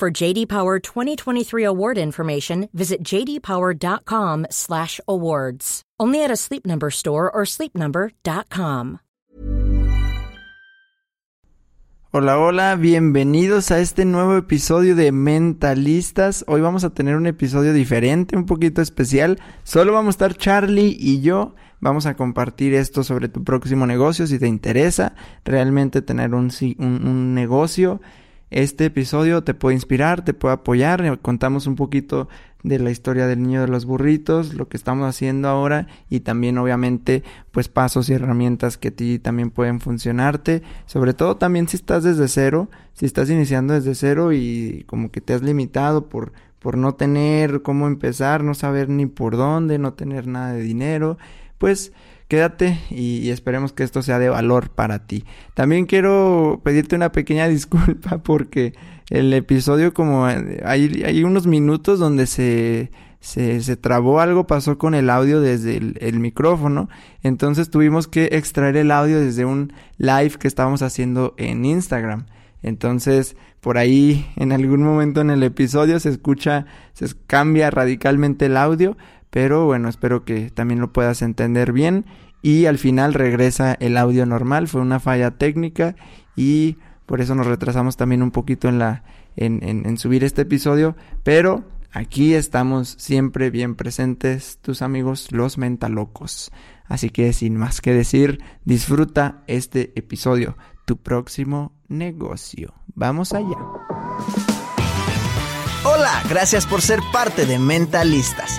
For JD Power 2023 award information, visit jdpower.com/awards. Only at a Sleep Number store or sleepnumber.com. Hola, hola, bienvenidos a este nuevo episodio de Mentalistas. Hoy vamos a tener un episodio diferente, un poquito especial. Solo vamos a estar Charlie y yo. Vamos a compartir esto sobre tu próximo negocio si te interesa realmente tener un, un, un negocio este episodio te puede inspirar, te puede apoyar. Contamos un poquito de la historia del niño de los burritos, lo que estamos haciendo ahora y también obviamente pues pasos y herramientas que a ti también pueden funcionarte. Sobre todo también si estás desde cero, si estás iniciando desde cero y como que te has limitado por por no tener cómo empezar, no saber ni por dónde, no tener nada de dinero, pues quédate y, esperemos que esto sea de valor para ti. También quiero pedirte una pequeña disculpa porque el episodio como hay, hay unos minutos donde se, se, se, trabó algo, pasó con el audio desde el, micrófono. Entonces tuvimos que extraer el audio desde un live que estábamos haciendo en Instagram. Entonces, por ahí, en algún momento en el episodio se escucha, se cambia radicalmente el audio, pero bueno, espero que también lo puedas entender bien y al final regresa el audio normal, fue una falla técnica y por eso nos retrasamos también un poquito en la en, en, subir este episodio, pero aquí estamos siempre bien presentes tus amigos los mentalocos. Así que sin más que decir, disfruta este episodio, tu próximo negocio. Vamos allá. Hola, gracias por ser parte de Mentalistas.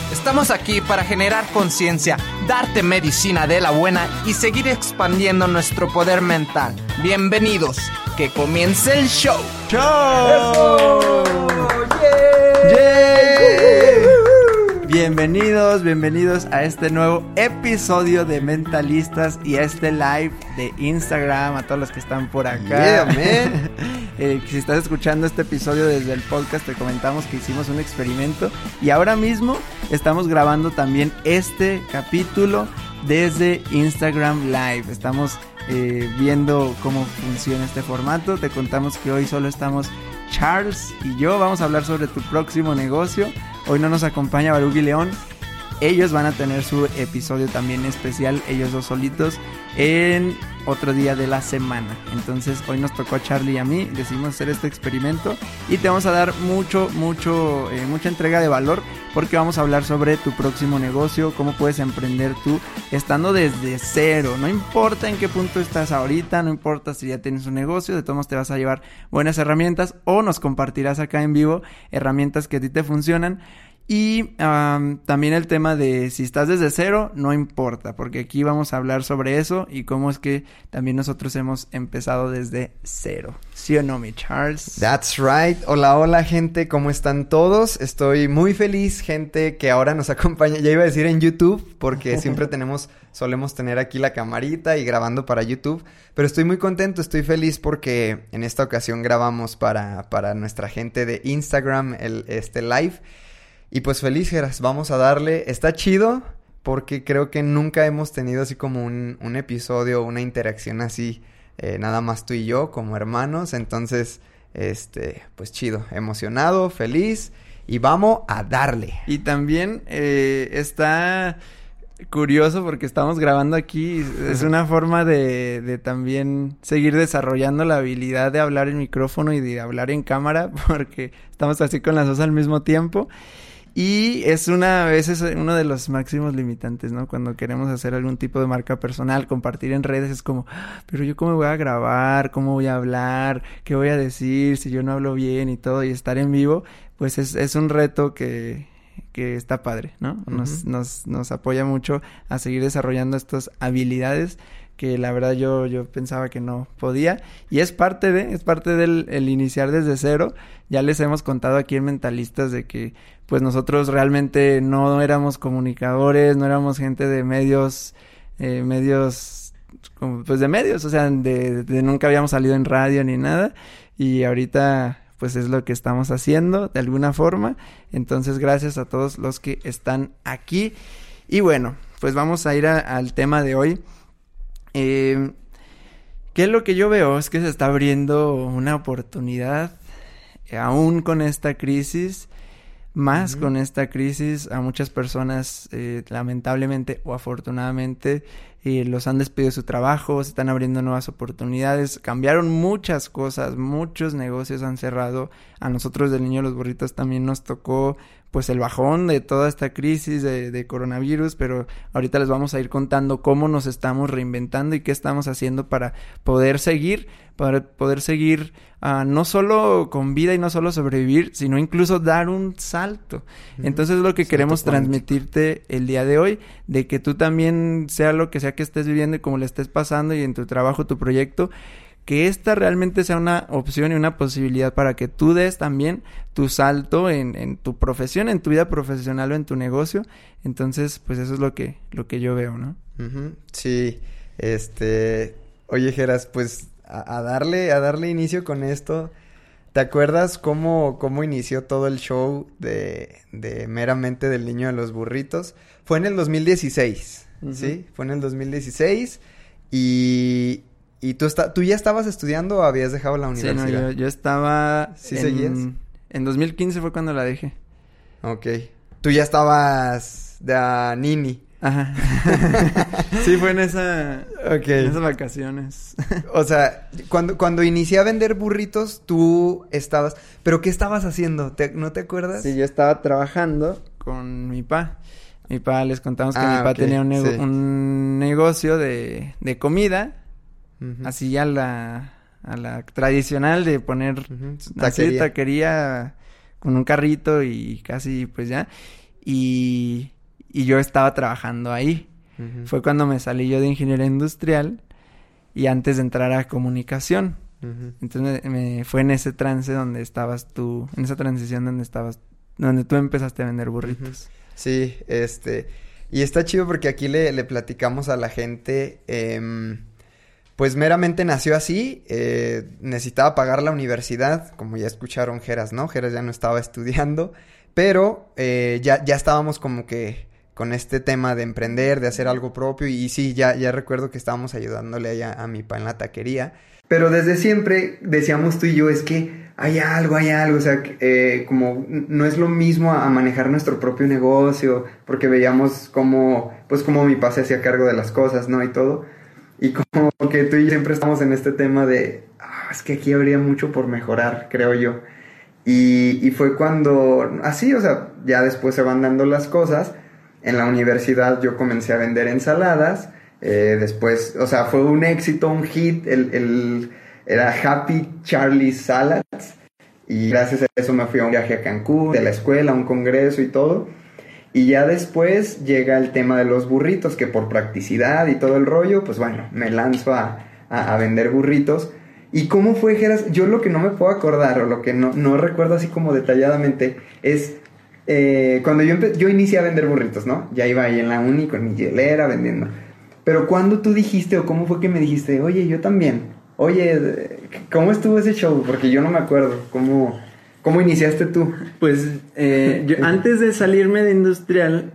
Estamos aquí para generar conciencia, darte medicina de la buena y seguir expandiendo nuestro poder mental. Bienvenidos, que comience el show. ¡Show! Bienvenidos, bienvenidos a este nuevo episodio de Mentalistas y a este live de Instagram, a todos los que están por acá. Eh, si estás escuchando este episodio desde el podcast, te comentamos que hicimos un experimento y ahora mismo estamos grabando también este capítulo desde Instagram Live. Estamos eh, viendo cómo funciona este formato. Te contamos que hoy solo estamos Charles y yo. Vamos a hablar sobre tu próximo negocio. Hoy no nos acompaña Baruch y León. Ellos van a tener su episodio también especial, ellos dos solitos, en otro día de la semana. Entonces hoy nos tocó a Charlie y a mí, decidimos hacer este experimento y te vamos a dar mucho, mucho, eh, mucha entrega de valor porque vamos a hablar sobre tu próximo negocio, cómo puedes emprender tú estando desde cero. No importa en qué punto estás ahorita, no importa si ya tienes un negocio, de todos modos te vas a llevar buenas herramientas o nos compartirás acá en vivo herramientas que a ti te funcionan. Y también el tema de si estás desde cero, no importa, porque aquí vamos a hablar sobre eso y cómo es que también nosotros hemos empezado desde cero. ¿Sí o no, mi Charles? That's right. Hola, hola, gente, ¿cómo están todos? Estoy muy feliz, gente, que ahora nos acompaña. Ya iba a decir en YouTube, porque siempre tenemos, solemos tener aquí la camarita y grabando para YouTube. Pero estoy muy contento, estoy feliz porque en esta ocasión grabamos para, para nuestra gente de Instagram el, este live. Y pues feliz, Geras, vamos a darle. Está chido porque creo que nunca hemos tenido así como un, un episodio, una interacción así, eh, nada más tú y yo como hermanos. Entonces, Este, pues chido, emocionado, feliz y vamos a darle. Y también eh, está curioso porque estamos grabando aquí. Es una forma de, de, también seguir desarrollando la habilidad de hablar en micrófono y de hablar en cámara porque estamos así con las dos al mismo tiempo. Y es una vez es uno de los máximos limitantes, ¿no? Cuando queremos hacer algún tipo de marca personal, compartir en redes, es como, ah, pero yo cómo voy a grabar, cómo voy a hablar, qué voy a decir, si yo no hablo bien y todo, y estar en vivo, pues es, es un reto que, que está padre, ¿no? Nos, nos, nos apoya mucho a seguir desarrollando estas habilidades que la verdad yo, yo pensaba que no podía. Y es parte de, es parte del el iniciar desde cero. Ya les hemos contado aquí en Mentalistas de que pues nosotros realmente no éramos comunicadores, no éramos gente de medios, eh, medios, pues de medios, o sea, de, de nunca habíamos salido en radio ni nada. Y ahorita pues es lo que estamos haciendo de alguna forma. Entonces, gracias a todos los que están aquí. Y bueno, pues vamos a ir al tema de hoy. Eh, ¿Qué es lo que yo veo? Es que se está abriendo una oportunidad, eh, aún con esta crisis, más con esta crisis, a muchas personas, eh, lamentablemente o afortunadamente, eh, los han despedido de su trabajo, se están abriendo nuevas oportunidades, cambiaron muchas cosas, muchos negocios han cerrado. A nosotros del Niño de los Burritos también nos tocó pues el bajón de toda esta crisis de, de, coronavirus, pero ahorita les vamos a ir contando cómo nos estamos reinventando y qué estamos haciendo para poder seguir, para poder seguir uh, no solo con vida y no solo sobrevivir, sino incluso dar un salto. Entonces es lo que salto queremos cuántico. transmitirte el día de hoy, de que tú también, sea lo que sea que estés viviendo y como le estés pasando y en tu trabajo, tu proyecto, que esta realmente sea una opción y una posibilidad para que tú des también tu salto en, en, tu profesión, en tu vida profesional o en tu negocio. Entonces, pues eso es lo que, lo que yo veo, ¿no? Uh -huh. Sí, este, oye Geras, pues a, a, darle, a darle inicio con esto. ¿Te acuerdas cómo, cómo inició todo el show de, de meramente del niño de los burritos? Fue en el 2016, uh -huh. ¿sí? Fue en el 2016 y, ¿Y tú, está, tú ya estabas estudiando o habías dejado la universidad? Sí, no, yo, yo estaba... ¿Sí en, seguías? En 2015 fue cuando la dejé. Ok. Tú ya estabas de a nini. Ajá. sí, fue en esa... En esas vacaciones. o sea, cuando, cuando inicié a vender burritos, tú estabas... ¿Pero qué estabas haciendo? ¿Te, ¿No te acuerdas? Sí, yo estaba trabajando con mi pa. Mi pa, les contamos que ah, mi pa okay. tenía un, nego sí. un negocio de, de comida Uh -huh. Así a la, a la tradicional de poner uh -huh. así taquería. taquería con un carrito y casi pues ya. Y, y yo estaba trabajando ahí. Uh -huh. Fue cuando me salí yo de ingeniería industrial y antes de entrar a comunicación. Entonces me, me, fue en ese trance donde estabas tú, en esa transición donde estabas, donde tú empezaste a vender burritos. Sí, este, y está chido porque aquí le, le platicamos a la gente, eh, pues meramente nació así, eh, necesitaba pagar la universidad, como ya escucharon Geras, ¿no? Geras ya no estaba estudiando, pero eh, ya, ya estábamos como que con este tema de emprender, de hacer algo propio, y, sí, ya, ya recuerdo que estábamos ayudándole allá a mi pa en la taquería. Pero desde siempre decíamos tú y yo, es que hay algo, hay algo, o sea, eh, como no es lo mismo a, manejar nuestro propio negocio, porque veíamos cómo, pues como mi pa se hacía cargo de las cosas, ¿no? Y todo. Y como que tú y yo siempre estamos en este tema de, ah, es que aquí habría mucho por mejorar, creo yo. Y, y, fue cuando, así, o sea, ya después se van dando las cosas. En la universidad yo comencé a vender ensaladas. Eh, después, o sea, fue un éxito, un hit. El, el, era Happy Charlie Salads. Y gracias a eso me fui a un viaje a Cancún, de la escuela, a un congreso y todo. Y ya después llega el tema de los burritos, que por practicidad y todo el rollo, pues bueno, me lanzo a, a, vender burritos. ¿Y cómo fue, Geras? Yo lo que no me puedo acordar, o lo que no, no recuerdo así como detalladamente, es eh, cuando yo, yo inicié a vender burritos, ¿no? Ya iba ahí en la uni con mi hielera vendiendo. Pero cuando tú dijiste, o cómo fue que me dijiste, oye, yo también, oye, ¿cómo estuvo ese show? Porque yo no me acuerdo, ¿cómo, ¿Cómo iniciaste tú? Pues eh, yo antes de salirme de industrial,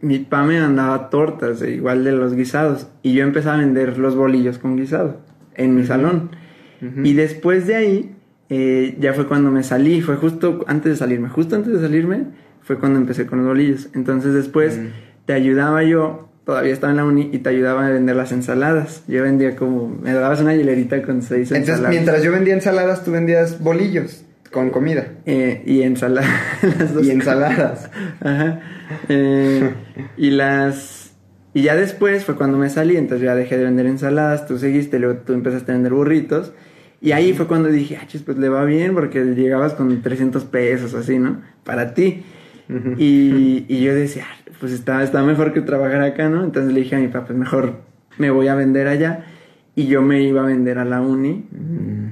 mi papá me mandaba tortas, eh, igual de los guisados, y yo empezaba a vender los bolillos con guisado en mi salón. Uh -huh. Y después de ahí, eh, ya fue cuando me salí, fue justo antes de salirme, justo antes de salirme fue cuando empecé con los bolillos. Entonces después te ayudaba yo, todavía estaba en la uni y te ayudaba a vender las ensaladas. Yo vendía como, me dabas una hilerita con seis Entonces, ensaladas. mientras yo vendía ensaladas, tú vendías bolillos con comida. Eh, y ensaladas. Y ensaladas. Ajá. Eh, y las. Y ya después fue cuando me salí, entonces ya dejé de vender ensaladas, tú seguiste, luego tú empezaste a vender burritos. Y ahí fue cuando dije, ah, chis, pues le va bien porque llegabas con 300 pesos, así, ¿no? Para ti. y, y yo decía, "Ah, pues está, está mejor que trabajar acá, ¿no? Entonces le dije a mi papá, pues mejor me voy a vender allá. Y yo me iba a vender a la uni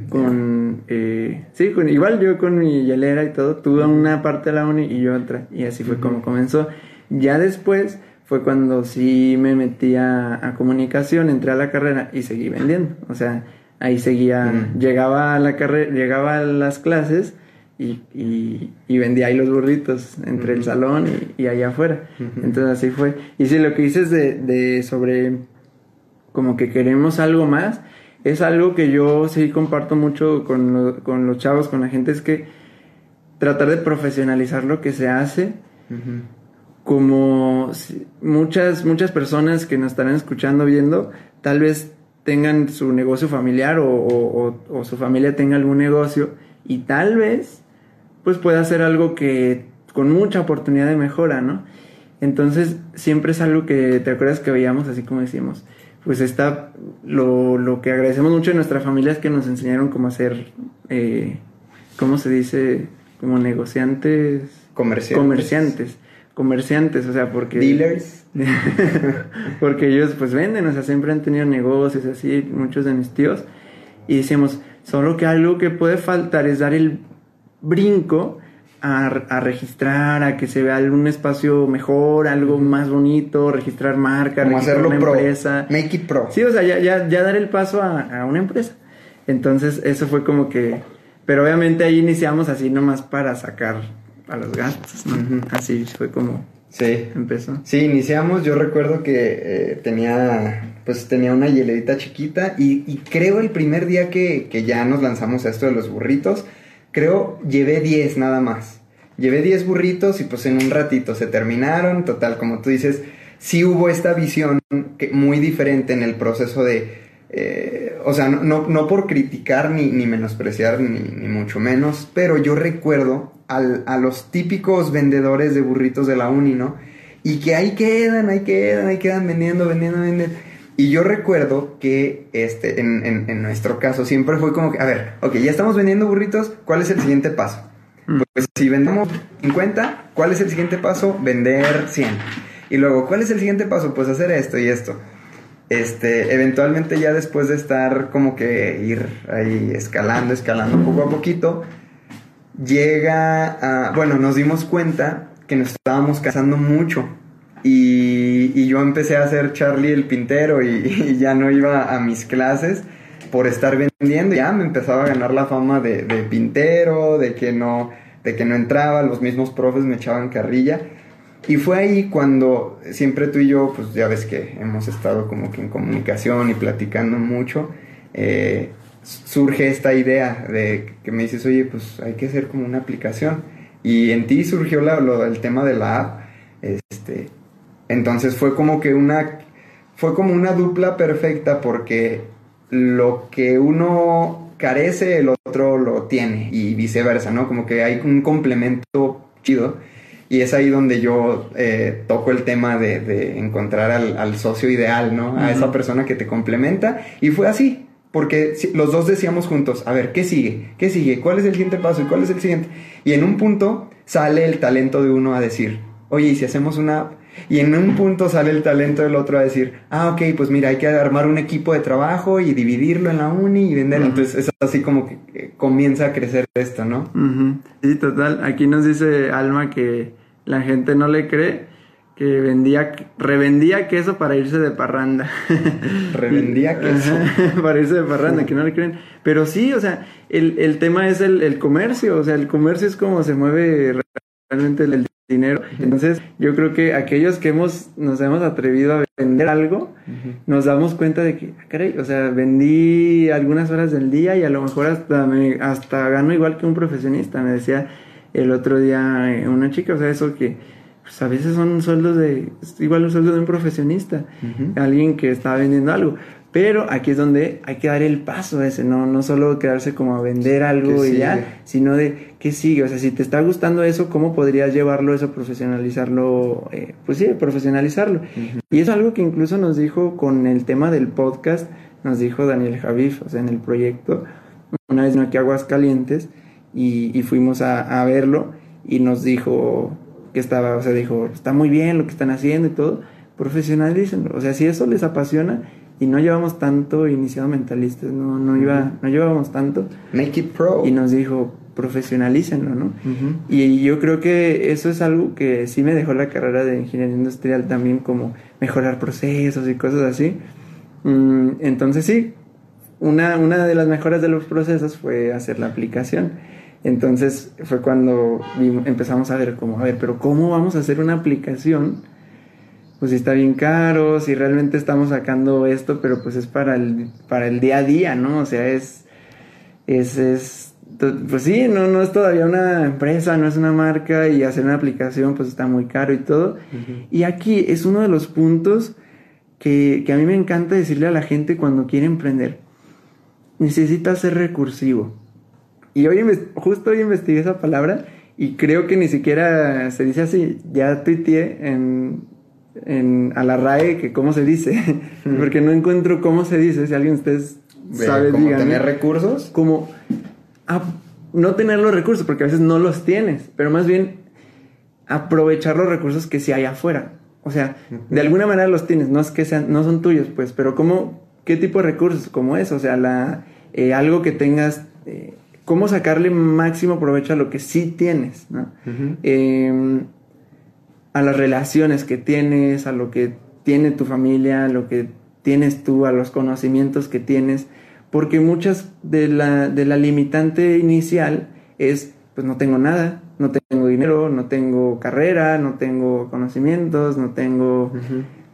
con... eh, sí, con, igual yo con mi hielera y todo. Tuve una parte de la uni y yo otra. Y así fue como comenzó. Ya después fue cuando sí me metí a, a comunicación, entré a la carrera y seguí vendiendo. O sea, ahí seguía, llegaba a la carrera, llegaba a las clases y, y, y vendía ahí los burritos entre el salón y, y allá afuera. Entonces así fue. Y sí, lo que dices de, de sobre como que queremos algo más, es algo que yo sí comparto mucho con, lo- con los chavos, con la gente, es que tratar de profesionalizar lo que se hace, como muchas, muchas personas que nos estarán escuchando, viendo, tal vez tengan su negocio familiar o, o- o- o su familia tenga algún negocio y tal vez pues pueda hacer algo que con mucha oportunidad de mejora, ¿no? Entonces siempre es algo que te acuerdas que veíamos así como decimos, pues está lo, lo que agradecemos mucho de nuestra familia es que nos enseñaron cómo hacer, eh, ¿cómo se dice? Como negociantes, Comerciantes. comerciantes, comerciantes, o sea, porque Dealers. porque ellos pues venden, o sea, siempre han tenido negocios así, muchos de mis tíos. Y decíamos, solo que algo que puede faltar es dar el brinco a, a registrar, a que se vea algún espacio mejor, algo más bonito, registrar marca, Como registrar hacerlo una pro. empresa. Make it pro. Sí, o sea, ya, ya, ya dar el paso a, a una empresa. Entonces, eso fue como que... Pero obviamente ahí iniciamos así nomás para sacar a los gastos, ¿no? Así fue como Sí. empezó. Sí, iniciamos, yo recuerdo que eh, tenía, pues tenía una hielerita chiquita y, y creo el primer día que, que ya nos lanzamos a esto de los burritos, creo llevé 10 nada más. Llevé 10 burritos y pues en un ratito se terminaron, total, como tú dices, sí hubo esta visión que, muy diferente en el proceso de, eh, o sea, no, no, por criticar ni, ni menospreciar, ni, ni mucho menos, pero yo recuerdo al- a los típicos vendedores de burritos de la uni, ¿no? Y que ahí quedan, ahí quedan, ahí quedan vendiendo, vendiendo, vendiendo. Y yo recuerdo que este, en, en- en nuestro caso siempre fue como que, a ver, ok, ya estamos vendiendo burritos, ¿cuál es el siguiente paso? Pues si vendemos 50, ¿cuál es el siguiente paso? Vender 100. Y luego, ¿cuál es el siguiente paso? Pues hacer esto y esto. Este, eventualmente ya después de estar como que ir ahí escalando, escalando poco a poquito, llega a, bueno, nos dimos cuenta que nos estábamos casando mucho. Y, y yo empecé a ser Charlie el pintero y, ya no iba a mis clases por estar vendiendo. Ya me empezaba a ganar la fama de, de pintero, de que no, de que no entraba, los mismos profes me echaban carrilla. Y fue ahí cuando siempre tú y yo, pues ya ves que hemos estado como que en comunicación y platicando mucho, eh, surge esta idea de que me dices, oye, pues hay que hacer como una aplicación. Y en ti surgió el tema de la app. Este, entonces fue como que una, fue como una dupla perfecta porque lo que uno carece, el otro lo tiene y viceversa, ¿no? Como que hay un complemento chido. Y es ahí donde yo eh, toco el tema de, de encontrar al, al socio ideal, ¿no? A esa persona que te complementa. Y fue así, porque los dos decíamos juntos, a ver, ¿qué sigue? ¿Qué sigue? ¿Cuál es el siguiente paso? ¿Y cuál es el siguiente? Y en un punto sale el talento de uno a decir, oye, ¿y si hacemos una? Y en un punto sale el talento del otro a decir, ah, ok, pues mira, hay que armar un equipo de trabajo y dividirlo en la uni y venderlo. Entonces es así como que comienza a crecer esto, ¿no? Sí, total. Aquí nos dice Alma que la gente no le cree que vendía, revendía queso para irse de parranda. Revendía queso. Ajá, para irse de parranda, que no le creen. Pero sí, o sea, el, el tema es el, el comercio. O sea, el comercio es como se mueve realmente el dinero. Entonces, yo creo que aquellos que hemos, nos hemos atrevido a vender algo, nos damos cuenta de que, ah, o sea, vendí algunas horas del día y a lo mejor hasta, me, hasta gano igual que un profesionista. Me decía el otro día eh, una chica, o sea, eso que pues a veces son sueldos de, igual un sueldo de un profesionista, alguien que está vendiendo algo. Pero aquí es donde hay que dar el paso ese, no, no solo quedarse como a vender algo y ya, sino de qué sigue. O sea, si te está gustando eso, ¿cómo podrías llevarlo eso, profesionalizarlo? Eh, pues sí, profesionalizarlo. Y es algo que incluso nos dijo con el tema del podcast, nos dijo Daniel Javif, o sea, en el proyecto, una vez aquí a Aguascalientes, y, y fuimos a, a verlo, y nos dijo que estaba, o sea, dijo, está muy bien lo que están haciendo y todo, profesionalícenlo. O sea, si eso les apasiona, y no llevamos tanto iniciado mentalistas, no, no, iba, no llevábamos tanto. Make it pro. Y nos dijo, profesionalícenlo, ¿no? Y yo creo que eso es algo que sí me dejó la carrera de ingeniería industrial también, como mejorar procesos y cosas así. Mm, entonces sí, una, una de las mejoras de los procesos fue hacer la aplicación. Entonces fue cuando empezamos a ver como, a ver, pero ¿cómo vamos a hacer una aplicación? Pues si está bien caro, si realmente estamos sacando esto, pero pues es para el, para el día a día, ¿no? O sea, es, es, es, pues sí, no, no es todavía una empresa, no es una marca y hacer una aplicación pues está muy caro y todo. Y aquí es uno de los puntos que, que a mí me encanta decirle a la gente cuando quiere emprender. Necesita ser recursivo. Y hoy, justo hoy investigué esa palabra y creo que ni siquiera se dice así. Ya tuiteé en en, a la RAE que cómo se dice, porque no encuentro cómo se dice, si alguien de ustedes sabe, ¿Cómo tener recursos? Como no tener los recursos, porque a veces no los tienes, pero más bien aprovechar los recursos que sí hay afuera. O sea, de alguna manera los tienes, no es que sean, no son tuyos, pues, pero ¿cómo, qué tipo de recursos? Como es, o sea, la, eh, algo que tengas, eh, cómo sacarle máximo provecho a lo que sí tienes, ¿no? A las relaciones que tienes, a lo que tiene tu familia, a lo que tienes tú, a los conocimientos que tienes, porque muchas de la, de la limitante inicial es, pues no tengo nada, no tengo dinero, no tengo carrera, no tengo conocimientos, no tengo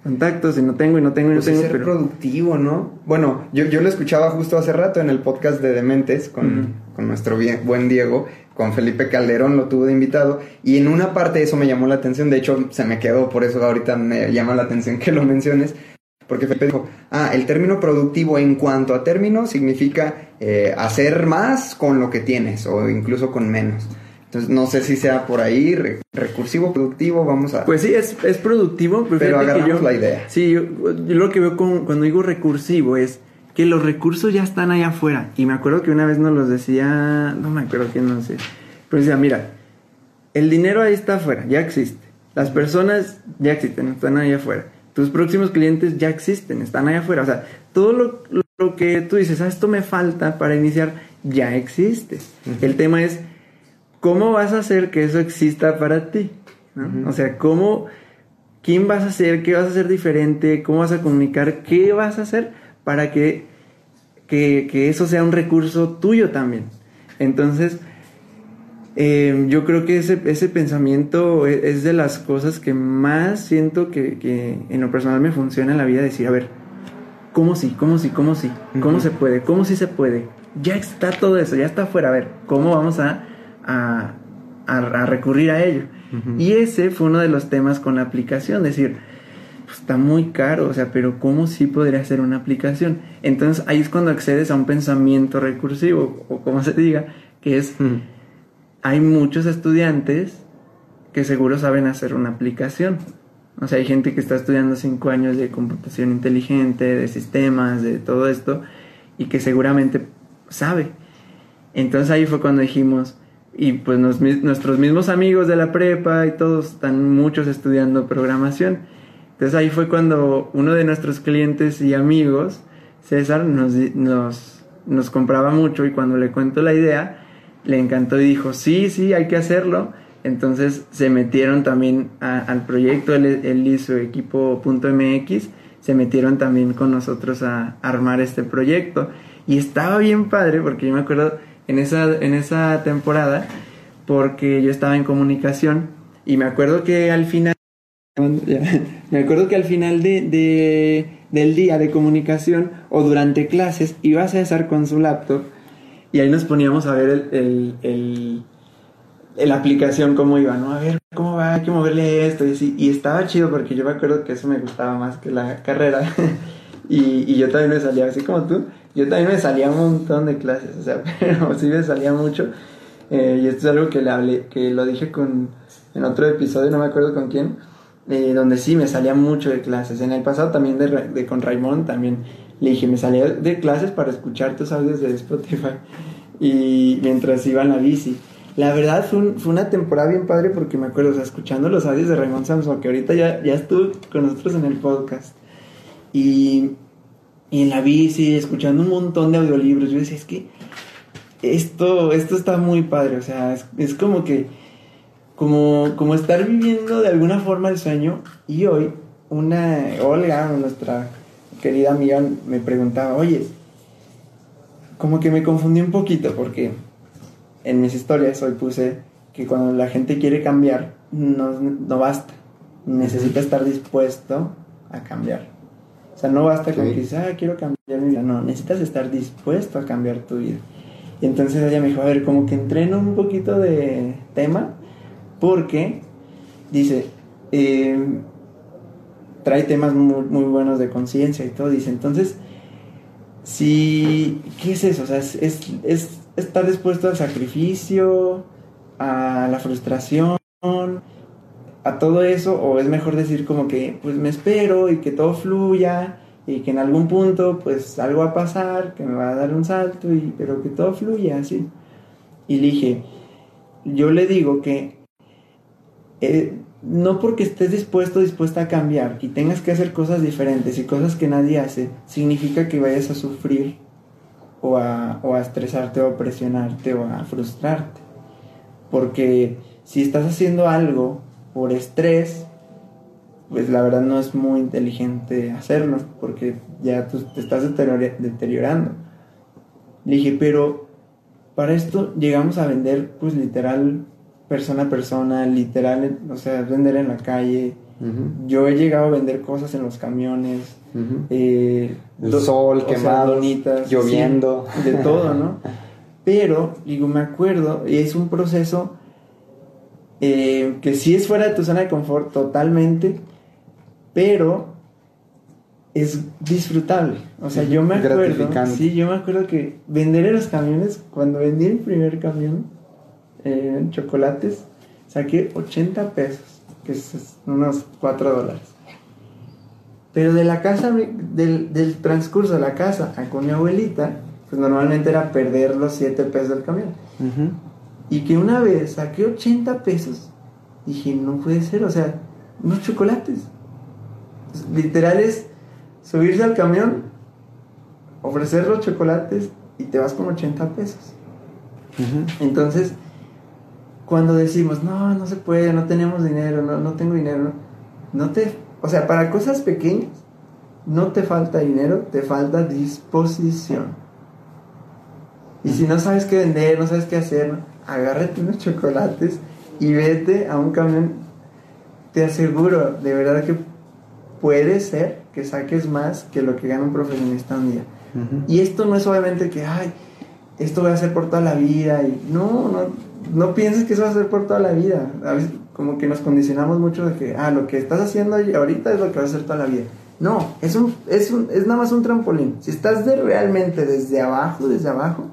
contactos y no tengo y no tengo y no pues tengo. ser productivo, ¿no? Bueno, yo, yo lo escuchaba justo hace rato en el podcast de Dementes con, con nuestro bien, buen Diego con Felipe Calderón, lo tuvo de invitado, y en una parte eso me llamó la atención, de hecho se me quedó, por eso ahorita me llama la atención que lo menciones, porque Felipe dijo, ah, el término productivo en cuanto a término significa eh, hacer más con lo que tienes o incluso con menos. Entonces, no sé si sea por ahí, recursivo, productivo, vamos a... Pues sí, es, es productivo, pero, agarramos la idea. Sí, yo, lo que veo con, cuando digo recursivo es que los recursos ya están allá afuera. Y me acuerdo que una vez nos los decía, no me acuerdo quién nos decía, pero decía, mira, el dinero ahí está afuera, ya existe. Las personas ya existen, están allá afuera. Tus próximos clientes ya existen, están allá afuera. O sea, todo lo, lo que tú dices, ah, esto me falta para iniciar, ya existe. El tema es, ¿cómo vas a hacer que eso exista para ti? O sea, ¿cómo, quién vas a ser? ¿Qué vas a hacer diferente? ¿Cómo vas a comunicar? ¿Qué vas a hacer? Para que, que, eso sea un recurso tuyo también. Entonces, em, yo creo que ese, ese pensamiento e, es, de las cosas que más siento que, que, en lo personal me funciona en la vida, decir, a ver, ¿cómo sí? ¿Cómo sí? ¿Cómo sí? ¿Cómo se puede? ¿Cómo sí se puede? Ya está todo eso, ya está afuera, a ver, ¿cómo vamos a, a, a, recurrir a ello? Y ese fue uno de los temas con la aplicación, decir, pues, está muy caro, o sea, pero ¿cómo sí podría ser una aplicación? Entonces ahí es cuando accedes a un pensamiento recursivo, o como se diga, que es, hay muchos estudiantes que seguro saben hacer una aplicación. O sea, hay gente que está estudiando cinco años de computación inteligente, de sistemas, de todo esto, y que seguramente sabe. Entonces ahí fue cuando dijimos, y pues nuestros mismos amigos de la prepa y todos están muchos estudiando programación. Entonces ahí fue cuando uno de nuestros clientes y amigos, César, nos, nos, compraba mucho y cuando le cuento la idea, le encantó y dijo, sí, sí, hay que hacerlo. Entonces se metieron también al proyecto, él, hizo equipo.mx, se metieron también con nosotros a, armar este proyecto. Y estaba bien padre, porque yo me acuerdo en esa, en esa temporada, porque yo estaba en comunicación Y me acuerdo que al final, me acuerdo que al final de, de- del día de comunicación o durante clases iba César con su laptop y ahí nos poníamos a ver el- el- la aplicación cómo iba, ¿no? A ver cómo va, hay que moverle esto y así. Y estaba chido porque yo me acuerdo que eso me gustaba más que la carrera. y, y yo también me salía, así como tú, yo también me salía un montón de clases, o sea, pero sí me salía mucho. Eh, y esto es algo que le hablé, que lo dije con, en otro episodio, no me acuerdo con quién, donde sí me salía mucho de clases. En el pasado también de, con Raymond también le dije, me salía de clases para escuchar tus audios de Spotify y mientras iba en la bici. La verdad fue, un- fue una temporada bien padre porque me acuerdo, o sea, escuchando los audios de Raymond Samson, que ahorita ya, ya estuvo con nosotros en el podcast. Y, y en la bici, escuchando un montón de audiolibros, yo decía, es que esto, esto está muy padre, o sea, es como que, como, como estar viviendo de alguna forma el sueño. Y hoy, una, Olga, nuestra querida amiga, me preguntaba, oye, como que me confundí un poquito porque en mis historias hoy puse que cuando la gente quiere cambiar, no, no basta, necesita estar dispuesto a cambiar. O sea, no basta con que dices, ah, quiero cambiar mi vida. No, necesitas estar dispuesto a cambiar tu vida. Y entonces ella me dijo, a ver, como que entreno un poquito de tema, porque dice, eh, trae temas muy, buenos de conciencia y todo. Dice, entonces, si, ¿qué es eso? O sea, es, es, es estar dispuesto al sacrificio, a la frustración, a todo eso, o es mejor decir como que, pues me espero y que todo fluya y que en algún punto, pues algo va a pasar, que me va a dar un salto, y, pero que todo fluya así. Y dije, yo le digo que eh, no porque estés dispuesto dispuesta a cambiar y tengas que hacer cosas diferentes y cosas que nadie hace, significa que vayas a sufrir o a, o a estresarte o a presionarte o a frustrarte. Porque si estás haciendo algo por estrés, pues la verdad no es muy inteligente hacerlo, porque ya tú te estás deteriora- deteriorando. Le dije, pero para esto llegamos a vender, pues literal, persona a persona, literal, o sea, vender en la calle. Yo he llegado a vender cosas en los camiones. eh, El sol, o sea, quemados, donitas, lloviendo. sí, de todo, ¿no? Pero, digo, me acuerdo, y es un proceso eh, que sí es fuera de tu zona de confort totalmente, pero es disfrutable. O sea, yo me acuerdo, sí, yo me acuerdo que vender en los camiones, cuando vendí el primer camión, eh, en chocolates, saqué 80 pesos, que es unos 4 dólares. Pero de la casa, del, del transcurso de la casa a con mi abuelita, pues normalmente era perder los 7 pesos del camión. Y que una vez saqué 80 pesos. Dije, no puede ser, o sea, unos chocolates. Literal es subirse al camión, ofrecer los chocolates y te vas con 80 pesos. Entonces, cuando decimos, no, no se puede, no tenemos dinero, no, no tengo dinero, no te, o sea, para cosas pequeñas, no te falta dinero, te falta disposición. Y si no sabes qué vender, no sabes qué hacer, agárrate unos chocolates y vete a un camión. Te aseguro, de verdad que puede ser que saques más que lo que gana un profesionista un día. Ujú. Y esto no es obviamente que, ay, esto voy a hacer por toda la vida. Y no, no, no pienses que eso va a ser por toda la vida. A veces como que nos condicionamos mucho de que, ah, lo que estás haciendo ahorita es lo que vas a hacer toda la vida. No, es, un, es, un, es nada más un trampolín. Si estás de realmente desde abajo, desde abajo,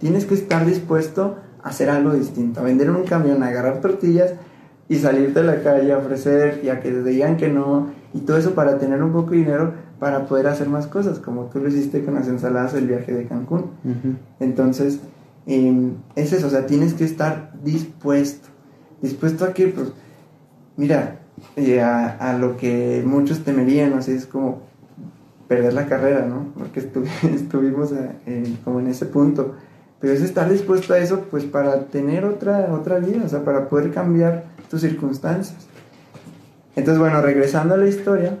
tienes que estar dispuesto a hacer algo distinto. A vender en un camión, a agarrar tortillas y salirte a la calle a ofrecer y a que te digan que no. Y todo eso para tener un poco de dinero para poder hacer más cosas, como tú lo hiciste con las ensaladas del viaje de Cancún. Ujú. Entonces, eh, es eso, o sea, tienes que estar dispuesto. Dispuesto a que, pues, mira, eh, a, a lo que muchos temerían, así es como perder la carrera, ¿no? Porque estu- estuvimos como en ese punto. Pero es estar dispuesto a eso, pues, para tener otra, otra vida, o sea, para poder cambiar tus circunstancias. Entonces, bueno, regresando a la historia,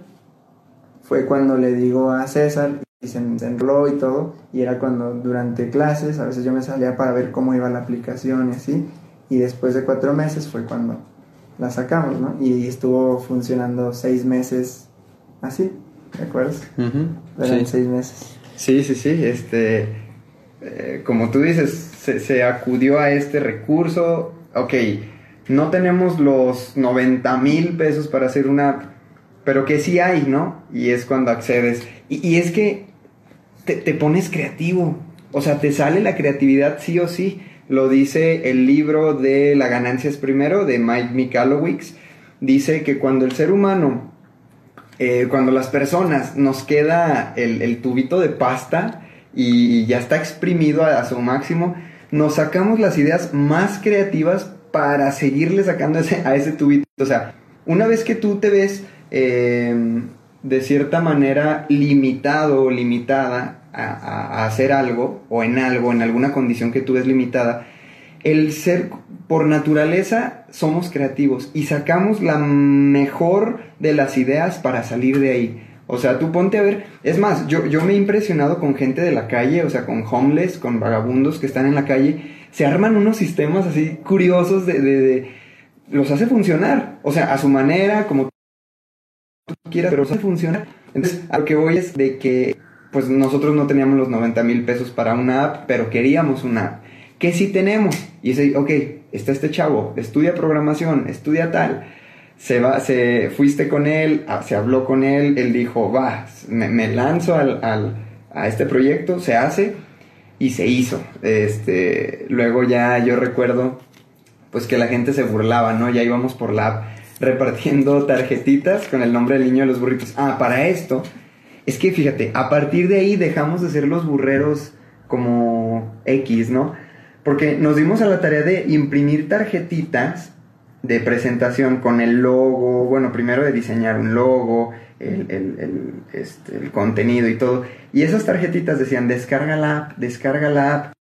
fue cuando le digo a César y se enroló y todo, y era cuando durante clases, a veces yo me salía para ver cómo iba la aplicación y así, y después de cuatro meses fue cuando la sacamos, ¿no? Y estuvo funcionando seis meses así, ¿te acuerdas? Eran Sí. seis meses. Sí, sí, sí, este, eh, como tú dices, se, se acudió a este recurso, ok, no tenemos los 90 mil pesos para hacer una pero que sí hay, ¿no? Y es cuando accedes. Y, y es que te, pones creativo, o sea, te sale la creatividad sí o sí. Lo dice el libro de La ganancia es primero, de Mike Michalowicz. Dice que cuando el ser humano eh, cuando las personas nos queda el, tubito de pasta y ya está exprimido a, a su máximo, nos sacamos las ideas más creativas para seguirle sacando ese, a ese tubito. O sea, una vez que tú te ves eh, de cierta manera limitado o limitada a, hacer algo o en algo, en alguna condición que tú ves limitada, el ser por naturaleza somos creativos y sacamos la mejor de las ideas para salir de ahí. O sea, tú ponte a ver, es más, yo, yo me he impresionado con gente de la calle, o sea, con homeless, con vagabundos que están en la calle, se arman unos sistemas así curiosos de, de- de- los hace funcionar, o sea, a su manera, como quieras, pero los hace funcionar. Entonces, a lo que voy es de que, pues nosotros no teníamos los 90 mil pesos para una app, pero queríamos una app que sí tenemos. Y ese, ok, está este chavo, estudia programación, estudia tal. Se va, se fuiste con él, ah, se habló con él, él dijo, va, me, me lanzo al, al- a este proyecto, se hace y se hizo. Este, luego ya yo recuerdo pues que la gente se burlaba, ¿no? Ya íbamos por la app repartiendo tarjetitas con el nombre del niño de los burritos. Ah, para esto, es que fíjate, a partir de ahí dejamos de ser los burreros como X, ¿no? Porque nos dimos a la tarea de imprimir tarjetitas de presentación con el logo, bueno, primero de diseñar un logo, el, el- el, este, el contenido y todo. Y esas tarjetitas decían, descarga la app, descarga la app.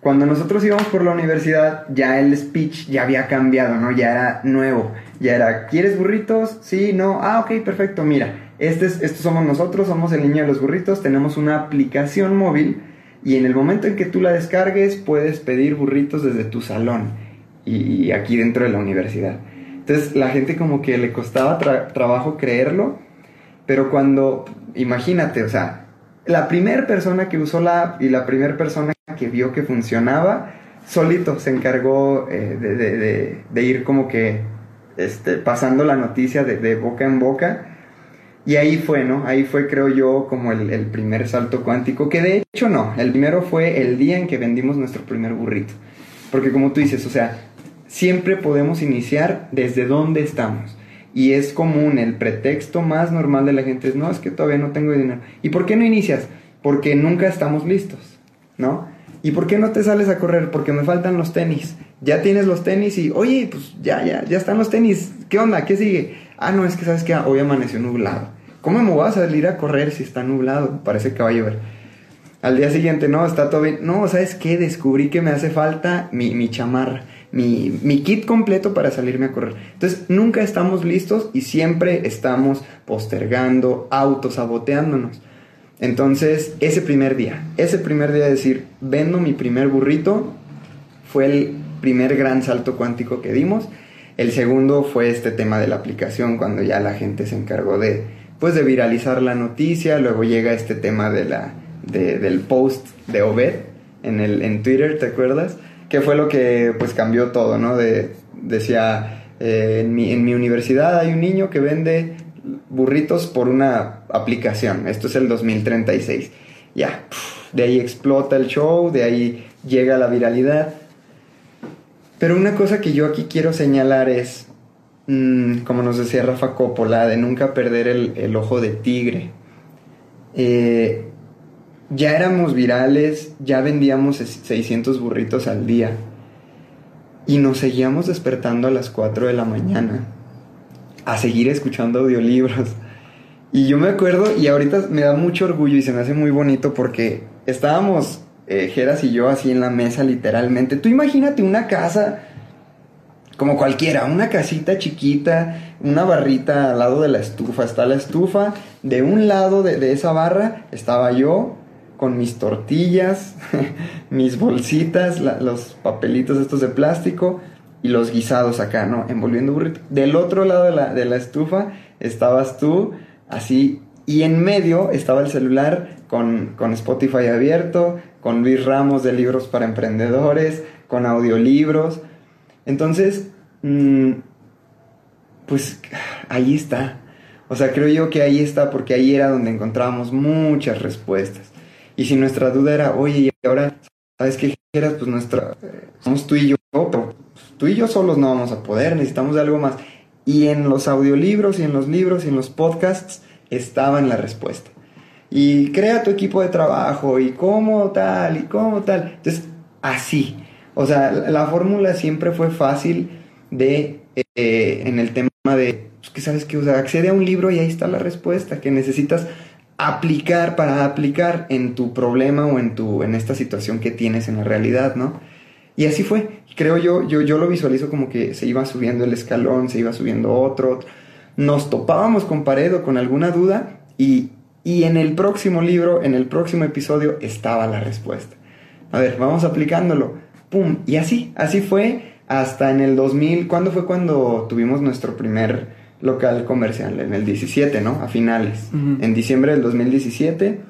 Cuando nosotros íbamos por la universidad, ya el speech ya había cambiado, ¿no? Ya era nuevo. Ya era, ¿quieres burritos? Sí, no. Ah, ok, perfecto. Mira, este es, estos somos nosotros, somos el niño de los burritos. Tenemos una aplicación móvil y en el momento en que tú la descargues, puedes pedir burritos desde tu salón y, aquí dentro de la universidad. Entonces, la gente como que le costaba tra- trabajo creerlo, pero cuando, imagínate, o sea, la primera persona que usó la app y la primera persona que vio que funcionaba, solito se encargó eh, de, ir como que este, pasando la noticia de, de boca en boca. Y ahí fue, ¿no? Ahí fue, creo yo, como el, el primer salto cuántico, que de hecho no, el primero fue el día en que vendimos nuestro primer burrito. Porque como tú dices, o sea, siempre podemos iniciar desde donde estamos. Y es común, el pretexto más normal de la gente es, no, es que todavía no tengo dinero. ¿Y por qué no inicias? Porque nunca estamos listos, ¿no? ¿Y por qué no te sales a correr? Porque me faltan los tenis. Ya tienes los tenis y, oye, pues ya, ya, ya están los tenis. ¿Qué onda? ¿Qué sigue? Ah, no, es que sabes que hoy amaneció nublado. ¿Cómo me voy a salir a correr si está nublado? Parece que va a llover. Al día siguiente, no, está todo bien. No, ¿sabes qué? Descubrí que me hace falta mi, mi chamarra, mi, mi kit completo para salirme a correr. Entonces, nunca estamos listos y siempre estamos postergando, autosaboteándonos. Entonces, ese primer día, ese primer día de decir, vendo mi primer burrito, fue el primer gran salto cuántico que dimos. El segundo fue este tema de la aplicación, cuando ya la gente se encargó de, pues, de viralizar la noticia. Luego llega este tema de la, de- del post de Obed en, el, en Twitter, ¿te acuerdas? Que fue lo que, pues, cambió todo, ¿no? De, decía, eh, en, mi, en mi universidad hay un niño que vende burritos por una aplicación. Esto es el 2036. Ya, de ahí explota el show, de ahí llega la viralidad. Pero una cosa que yo aquí quiero señalar es, mm, como nos decía Rafa Coppola, de nunca perder el, el ojo de tigre. Eh, ya éramos virales, ya vendíamos 600 burritos al día y nos seguíamos despertando a las 4 de la mañana a seguir escuchando audiolibros. Y yo me acuerdo, y ahorita me da mucho orgullo y se me hace muy bonito porque estábamos, eh, Geras y yo, así en la mesa literalmente. Tú imagínate una casa como cualquiera, una casita chiquita, una barrita al lado de la estufa. Está la estufa, de un lado de, de esa barra estaba yo con mis tortillas, mis bolsitas, los papelitos estos de plástico, y los guisados acá, ¿no? Envolviendo burrito. Del otro lado de la, de la estufa estabas tú, así, y en medio estaba el celular con, con Spotify abierto, con Luis Ramos de Libros para Emprendedores, con audiolibros. Entonces, mm, pues ahí está. O sea, creo yo que ahí está porque ahí era donde encontrábamos muchas respuestas. Y si nuestra duda era, oye, y ahora, ¿sabes qué eras? Pues nuestra, somos tú y yo, pero tú y yo solos no vamos a poder, necesitamos de algo más. Y en los audiolibros y en los libros y en los podcasts estaba en la respuesta. Y crea tu equipo de trabajo y cómo tal y cómo tal. Entonces, así. O sea, la fórmula siempre fue fácil de, eh, en el tema de, pues, sabes que, o sea, accede a un libro y ahí está la respuesta que necesitas aplicar para aplicar en tu problema o en tu, en esta situación que tienes en la realidad, ¿no? Y así fue. Creo yo, yo, yo lo visualizo como que se iba subiendo el escalón, se iba subiendo otro. Nos topábamos con pared o con alguna duda y, y en el próximo libro, en el próximo episodio, estaba la respuesta. A ver, vamos aplicándolo. ¡Pum! Y así, así fue hasta en el 2000. ¿Cuándo fue cuando tuvimos nuestro primer local comercial? En el 17, ¿no? A finales. En diciembre del 2017.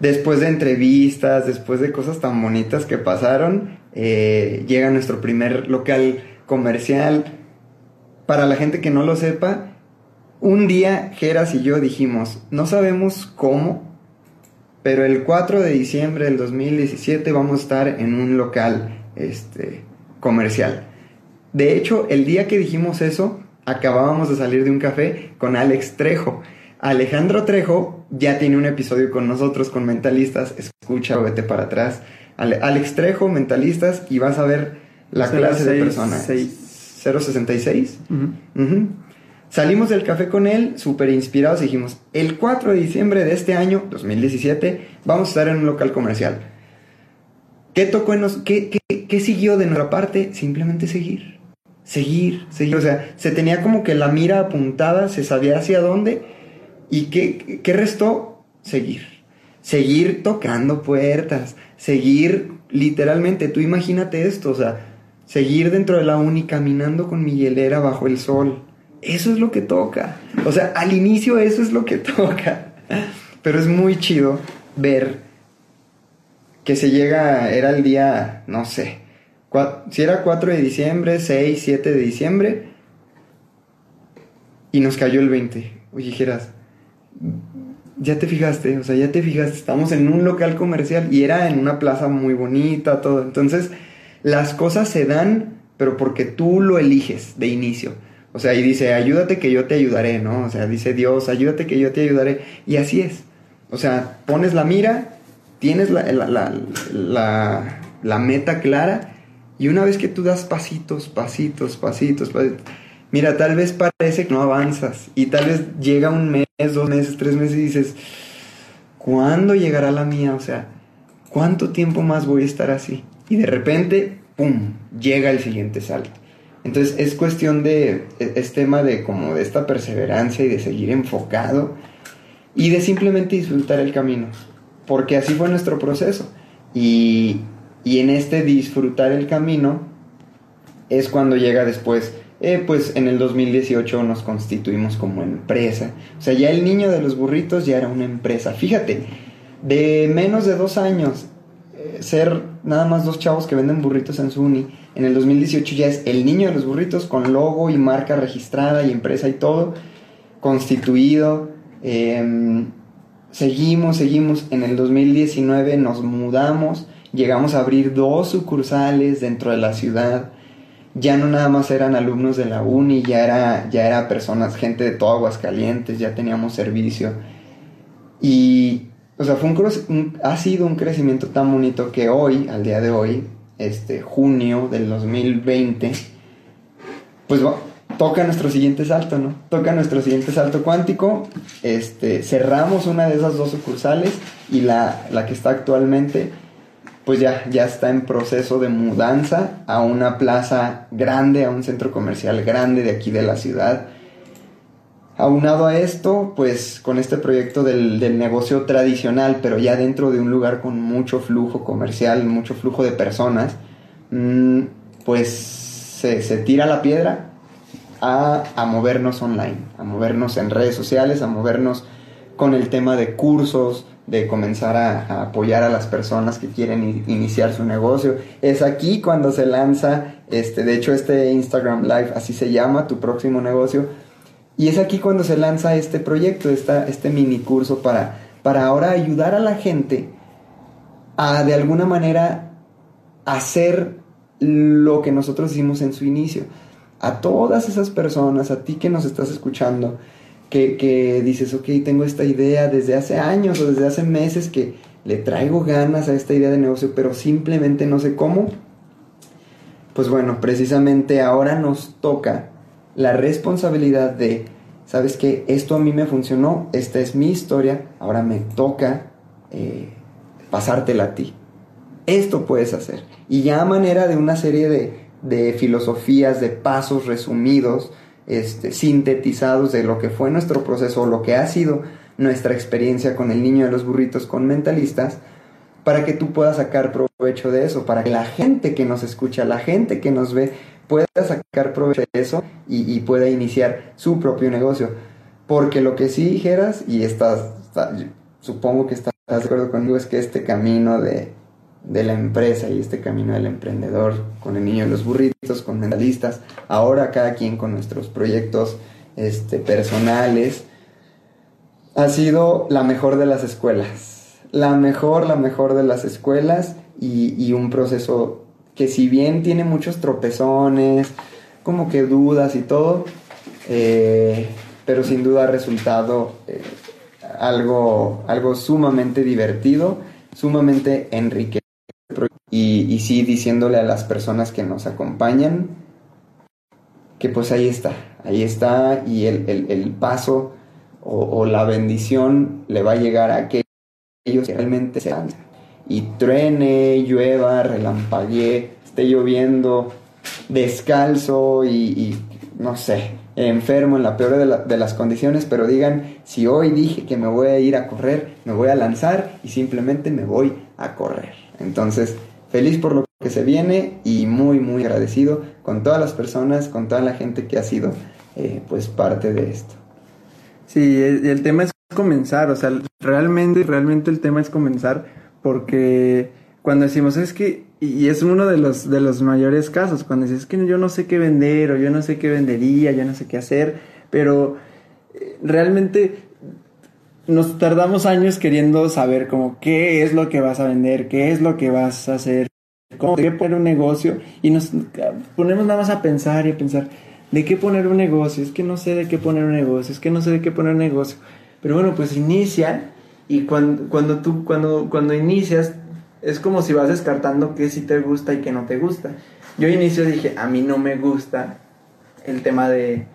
Después de entrevistas, después de cosas tan bonitas que pasaron, eh, llega nuestro primer local comercial. Para la gente que no lo sepa, un día Geras y yo dijimos, no sabemos cómo, pero el 4 de diciembre del 2017 vamos a estar en un local este, comercial. De hecho, el día que dijimos eso, acabábamos de salir de un café con Alex Trejo. Alejandro Trejo ya tiene un episodio con nosotros, con Mentalistas. Escucha o vete para atrás. Ale- Alex Trejo, Mentalistas, y vas a ver la clase de 06. personas. 066. Ujú. Salimos del café con él, súper inspirados, y dijimos, el 4 de diciembre de este año, 2017, vamos a estar en un local comercial. ¿Qué tocó en nos, qué, qué- qué siguió de nuestra parte? Simplemente seguir. Seguir, seguir. O sea, se tenía como que la mira apuntada, se sabía hacia dónde. ¿Y qué, qué restó? Seguir. Seguir tocando puertas. Seguir, literalmente, tú imagínate esto, o sea, seguir dentro de la uni caminando con mi hielera bajo el sol. Eso es lo que toca. O sea, al inicio eso es lo que toca. Pero es muy chido ver que se llega, era el día, no sé, si era 4 de diciembre, 6, 7 de diciembre, y nos cayó el 20. Oye, dijeras, ya te fijaste, o sea, ya te fijaste, estamos en un local comercial y era en una plaza muy bonita, todo. Entonces, las cosas se dan, pero porque tú lo eliges de inicio. O sea, y dice, ayúdate que yo te ayudaré, ¿no? O sea, dice Dios, ayúdate que yo te ayudaré. Y así es. O sea, pones la mira, tienes la, la, la, meta clara, y una vez que tú das pasitos, pasitos, pasitos, pasitos, mira, tal vez parece que no avanzas, y tal vez llega un mes, dos meses, tres meses, y dices, ¿cuándo llegará la mía? O sea, ¿cuánto tiempo más voy a estar así? Y de repente, ¡pum!, llega el siguiente salto. Entonces es cuestión de, es, es tema de como de esta perseverancia y de seguir enfocado y de simplemente disfrutar el camino, porque así fue nuestro proceso. Y, y en este disfrutar el camino es cuando llega después, eh, pues en el 2018 nos constituimos como empresa. O sea, ya el niño de los burritos ya era una empresa. Fíjate, de menos de dos años, eh, ser nada más dos chavos que venden burritos en su en el 2018 ya es el niño de los burritos con logo y marca registrada y empresa y todo, constituido. em, seguimos, seguimos. En el 2019 nos mudamos, llegamos a abrir dos sucursales dentro de la ciudad. Ya no nada más eran alumnos de la uni, ya era, ya era personas, gente de todo Aguascalientes, ya teníamos servicio. Y, o sea, fue un, ha sido un crecimiento tan bonito que hoy, al día de hoy, este junio del 2020, pues toca nuestro siguiente salto, ¿no? Toca nuestro siguiente salto cuántico. Este, cerramos una de esas dos sucursales y la, la que está actualmente, pues ya, ya está en proceso de mudanza a una plaza grande, a un centro comercial grande de aquí de la ciudad. Aunado a esto, pues con este proyecto del, del negocio tradicional, pero ya dentro de un lugar con mucho flujo comercial, mucho flujo de personas, mm, pues se, se tira la piedra a, a movernos online, a movernos en redes sociales, a movernos con el tema de cursos, de comenzar a, apoyar a las personas que quieren iniciar su negocio. Es aquí cuando se lanza, este, de hecho este Instagram Live así se llama, tu próximo negocio, y es aquí cuando se lanza este proyecto, esta, este mini curso para, para ahora ayudar a la gente a de alguna manera hacer lo que nosotros hicimos en su inicio. A todas esas personas, a ti que nos estás escuchando, que, que dices, ok, tengo esta idea desde hace años o desde hace meses que le traigo ganas a esta idea de negocio, pero simplemente no sé cómo. Pues bueno, precisamente ahora nos toca la responsabilidad de, ¿sabes qué? Esto a mí me funcionó, esta es mi historia, ahora me toca eh, pasártela a ti. Esto puedes hacer. Y ya a manera de una serie de, de filosofías, de pasos resumidos, este, sintetizados de lo que fue nuestro proceso, o lo que ha sido nuestra experiencia con el niño de los burritos con mentalistas, para que tú puedas sacar provecho de eso, para que la gente que nos escucha, la gente que nos ve, pueda sacar provecho de eso y, pueda iniciar su propio negocio. Porque lo que sí dijeras, y estás, está- supongo que estás de acuerdo conmigo, es que este camino de, de la empresa y este camino del emprendedor, con el niño de los burritos, con mentalistas, ahora cada quien con nuestros proyectos este, personales, ha sido la mejor de las escuelas. La mejor, la mejor de las escuelas y, y un proceso que si bien tiene muchos tropezones, como que dudas y todo, eh, pero sin duda ha resultado eh, algo, algo sumamente divertido, sumamente enriquecedor. Y, sí diciéndole a las personas que nos acompañan que pues ahí está, ahí está y el, el- paso o, la bendición le va a llegar a aquellos que realmente se lanzan. Y truene, llueva, relampaguee, esté lloviendo, descalzo y, y, no sé, enfermo en la peor de, la- de las condiciones, pero digan, si hoy dije que me voy a ir a correr, me voy a lanzar y simplemente me voy a correr. Entonces, feliz por lo que se viene y muy, muy agradecido con todas las personas, con toda la gente que ha sido, eh, pues, parte de esto. Sí, el, tema es comenzar, o sea, realmente, realmente el tema es comenzar porque cuando decimos es que, y es uno de los, de los mayores casos, cuando dices es que yo no sé qué vender o yo no sé qué vendería, yo no sé qué hacer, pero eh, realmente nos tardamos años queriendo saber como qué es lo que vas a vender, qué es lo que vas a hacer, cómo qué poner un negocio y nos ponemos nada más a pensar y a pensar de qué poner un negocio, es que no sé de qué poner un negocio, es que no sé de qué poner un negocio. Pero bueno, pues inicia y cuando, cuando tú cuando cuando inicias es como si vas descartando qué sí te gusta y qué no te gusta. Yo inicio dije, a mí no me gusta el tema de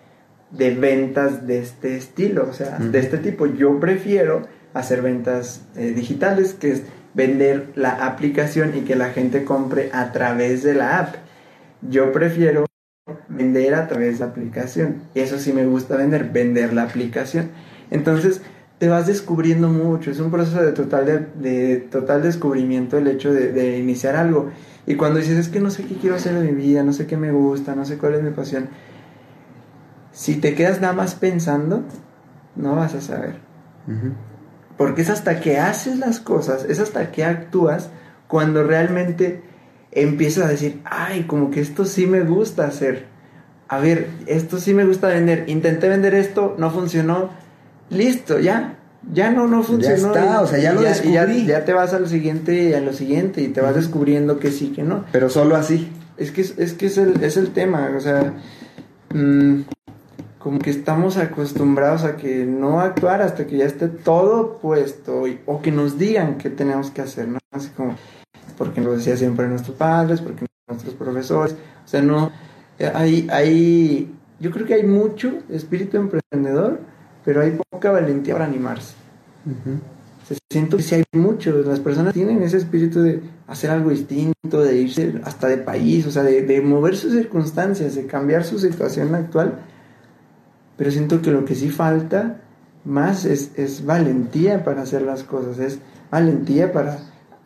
de ventas de este estilo, o sea, de este tipo. Yo prefiero hacer ventas eh, digitales, que es vender la aplicación y que la gente compre a través de la app. Yo prefiero vender a través de la aplicación. Eso sí me gusta vender, vender la aplicación. Entonces, te vas descubriendo mucho, es un proceso de total, de, de total descubrimiento el hecho de, de iniciar algo. Y cuando dices, es que no sé qué quiero hacer de mi vida, no sé qué me gusta, no sé cuál es mi pasión, si te quedas nada más pensando, no vas a saber. Porque es hasta que haces las cosas, es hasta que actúas, cuando realmente empiezas a decir, ay, como que esto sí me gusta hacer. A ver, esto sí me gusta vender. Intenté vender esto, no funcionó. Listo, ya. Ya no, no funcionó. está, Y- o sea, ya lo y descubrí. ya, te vas a lo siguiente y a lo siguiente y te vas descubriendo que sí, que no. Pero solo así. Es que es, es que es el, es el tema, o sea, mm, como que estamos acostumbrados a que no actuar hasta que ya esté todo puesto y- o que nos digan qué tenemos que hacer, ¿no? Así como, porque nos decía siempre nuestros padres, porque nuestros profesores, o sea, no, eh, hay, hay, yo creo que hay mucho espíritu emprendedor, pero hay poca valentía para animarse. Se siento que sí hay mucho, las personas tienen ese espíritu de hacer algo distinto, de irse hasta de país, o sea, de, de mover sus circunstancias, de cambiar su situación actual, pero siento que lo que sí falta más es, es valentía para hacer las cosas, es valentía para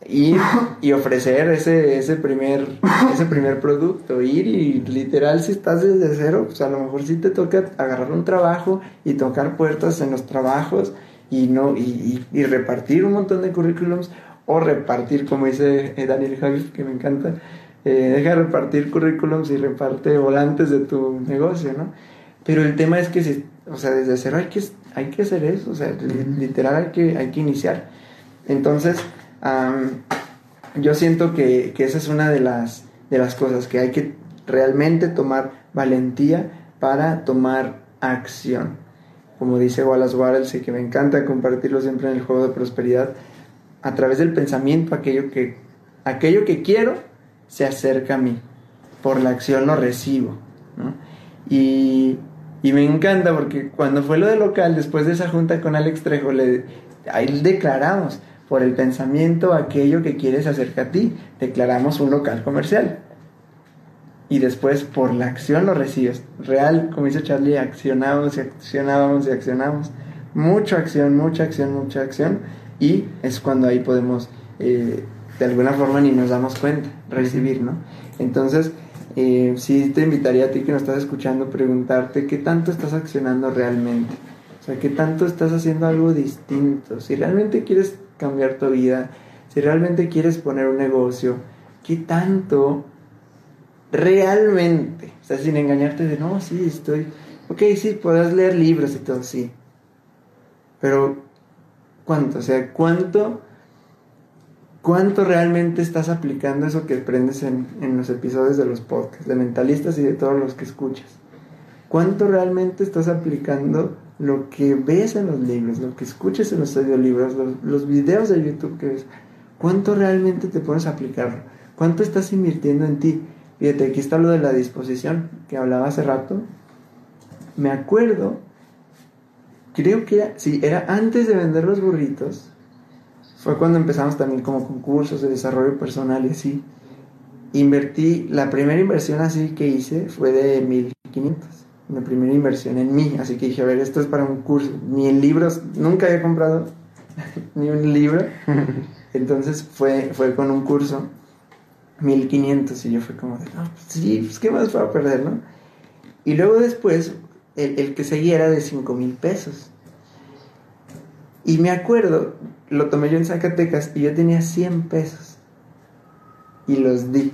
ir y ofrecer ese, ese, primer, ese primer producto, ir y literal si estás desde cero, pues a lo mejor sí te toca agarrar un trabajo y tocar puertas en los trabajos y no y, y- repartir un montón de currículums o repartir como dice eh, Daniel Javis que me encanta eh, deja de repartir currículums y reparte volantes de tu negocio no pero el tema es que si- o sea desde cero hay que hay que hacer eso o sea li- literal hay que hay que iniciar entonces am, yo siento que, que esa es una de las de las cosas que hay que realmente tomar valentía para tomar acción como dice Wallace Wallace y que me encanta compartirlo siempre en el juego de prosperidad, a través del pensamiento aquello que, aquello que quiero se acerca a mí, por la acción lo recibo. ¿no? Y, y me encanta porque cuando fue lo de local, después de esa junta con Alex Trejo, le, ahí declaramos, por el pensamiento aquello que quieres acerca a ti, declaramos un local comercial y después por la acción lo recibes. Real, como dice Charlie, accionamos y accionábamos y accionamos. Mucha acción, mucha acción, mucha acción. Y es cuando ahí podemos, eh, de alguna forma, ni nos damos cuenta, recibir, ¿no? Entonces, eh, sí te invitaría a ti que nos estás escuchando, preguntarte qué tanto estás accionando realmente. O sea, qué tanto estás haciendo algo distinto. Si realmente quieres cambiar tu vida, si realmente quieres poner un negocio, qué tanto realmente, o sea, sin engañarte de, no, sí, estoy, ok, sí, podrás leer libros y todo, sí, pero ¿cuánto? O sea, ¿cuánto, cuánto realmente estás aplicando eso que aprendes en, en los episodios de los podcasts, de mentalistas y de todos los que escuchas? ¿Cuánto realmente estás aplicando lo que ves en los libros, lo que escuchas en los audiolibros, los, los videos de YouTube que ves? ¿Cuánto realmente te pones a aplicarlo? ¿Cuánto estás invirtiendo en ti? Fíjate, aquí está lo de la disposición que hablaba hace rato. Me acuerdo, creo que sí, era antes de vender los burritos. Fue cuando empezamos también como concursos de desarrollo personal y así. Invertí, la primera inversión así que hice fue de 1500. La primera inversión en mí. Así que dije, a ver, esto es para un curso. Ni en libros, nunca había comprado ni un libro. Entonces fue, fue con un curso. 1500 y yo fue como de, no, pues sí, pues qué más puedo perder, ¿no? Y luego después, el, el que seguía era de 5 mil pesos. Y me acuerdo, lo tomé yo en Zacatecas y yo tenía 100 pesos. Y los di.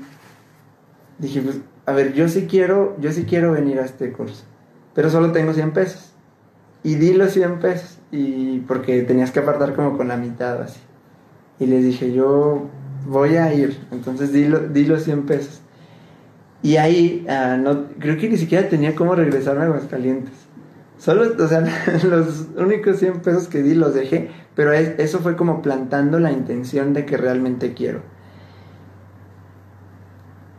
Dije, pues, a ver, yo sí quiero, yo sí quiero venir a este curso, pero solo tengo 100 pesos. Y di los 100 pesos, y porque tenías que apartar como con la mitad así. Y les dije, yo voy a ir. Entonces di, lo- di los 100 pesos. Y ahí, ah, no, creo que ni siquiera tenía cómo regresarme a Aguascalientes. Solo, o sea, los únicos 100 pesos que di los dejé, pero es- eso fue como plantando la intención de que realmente quiero.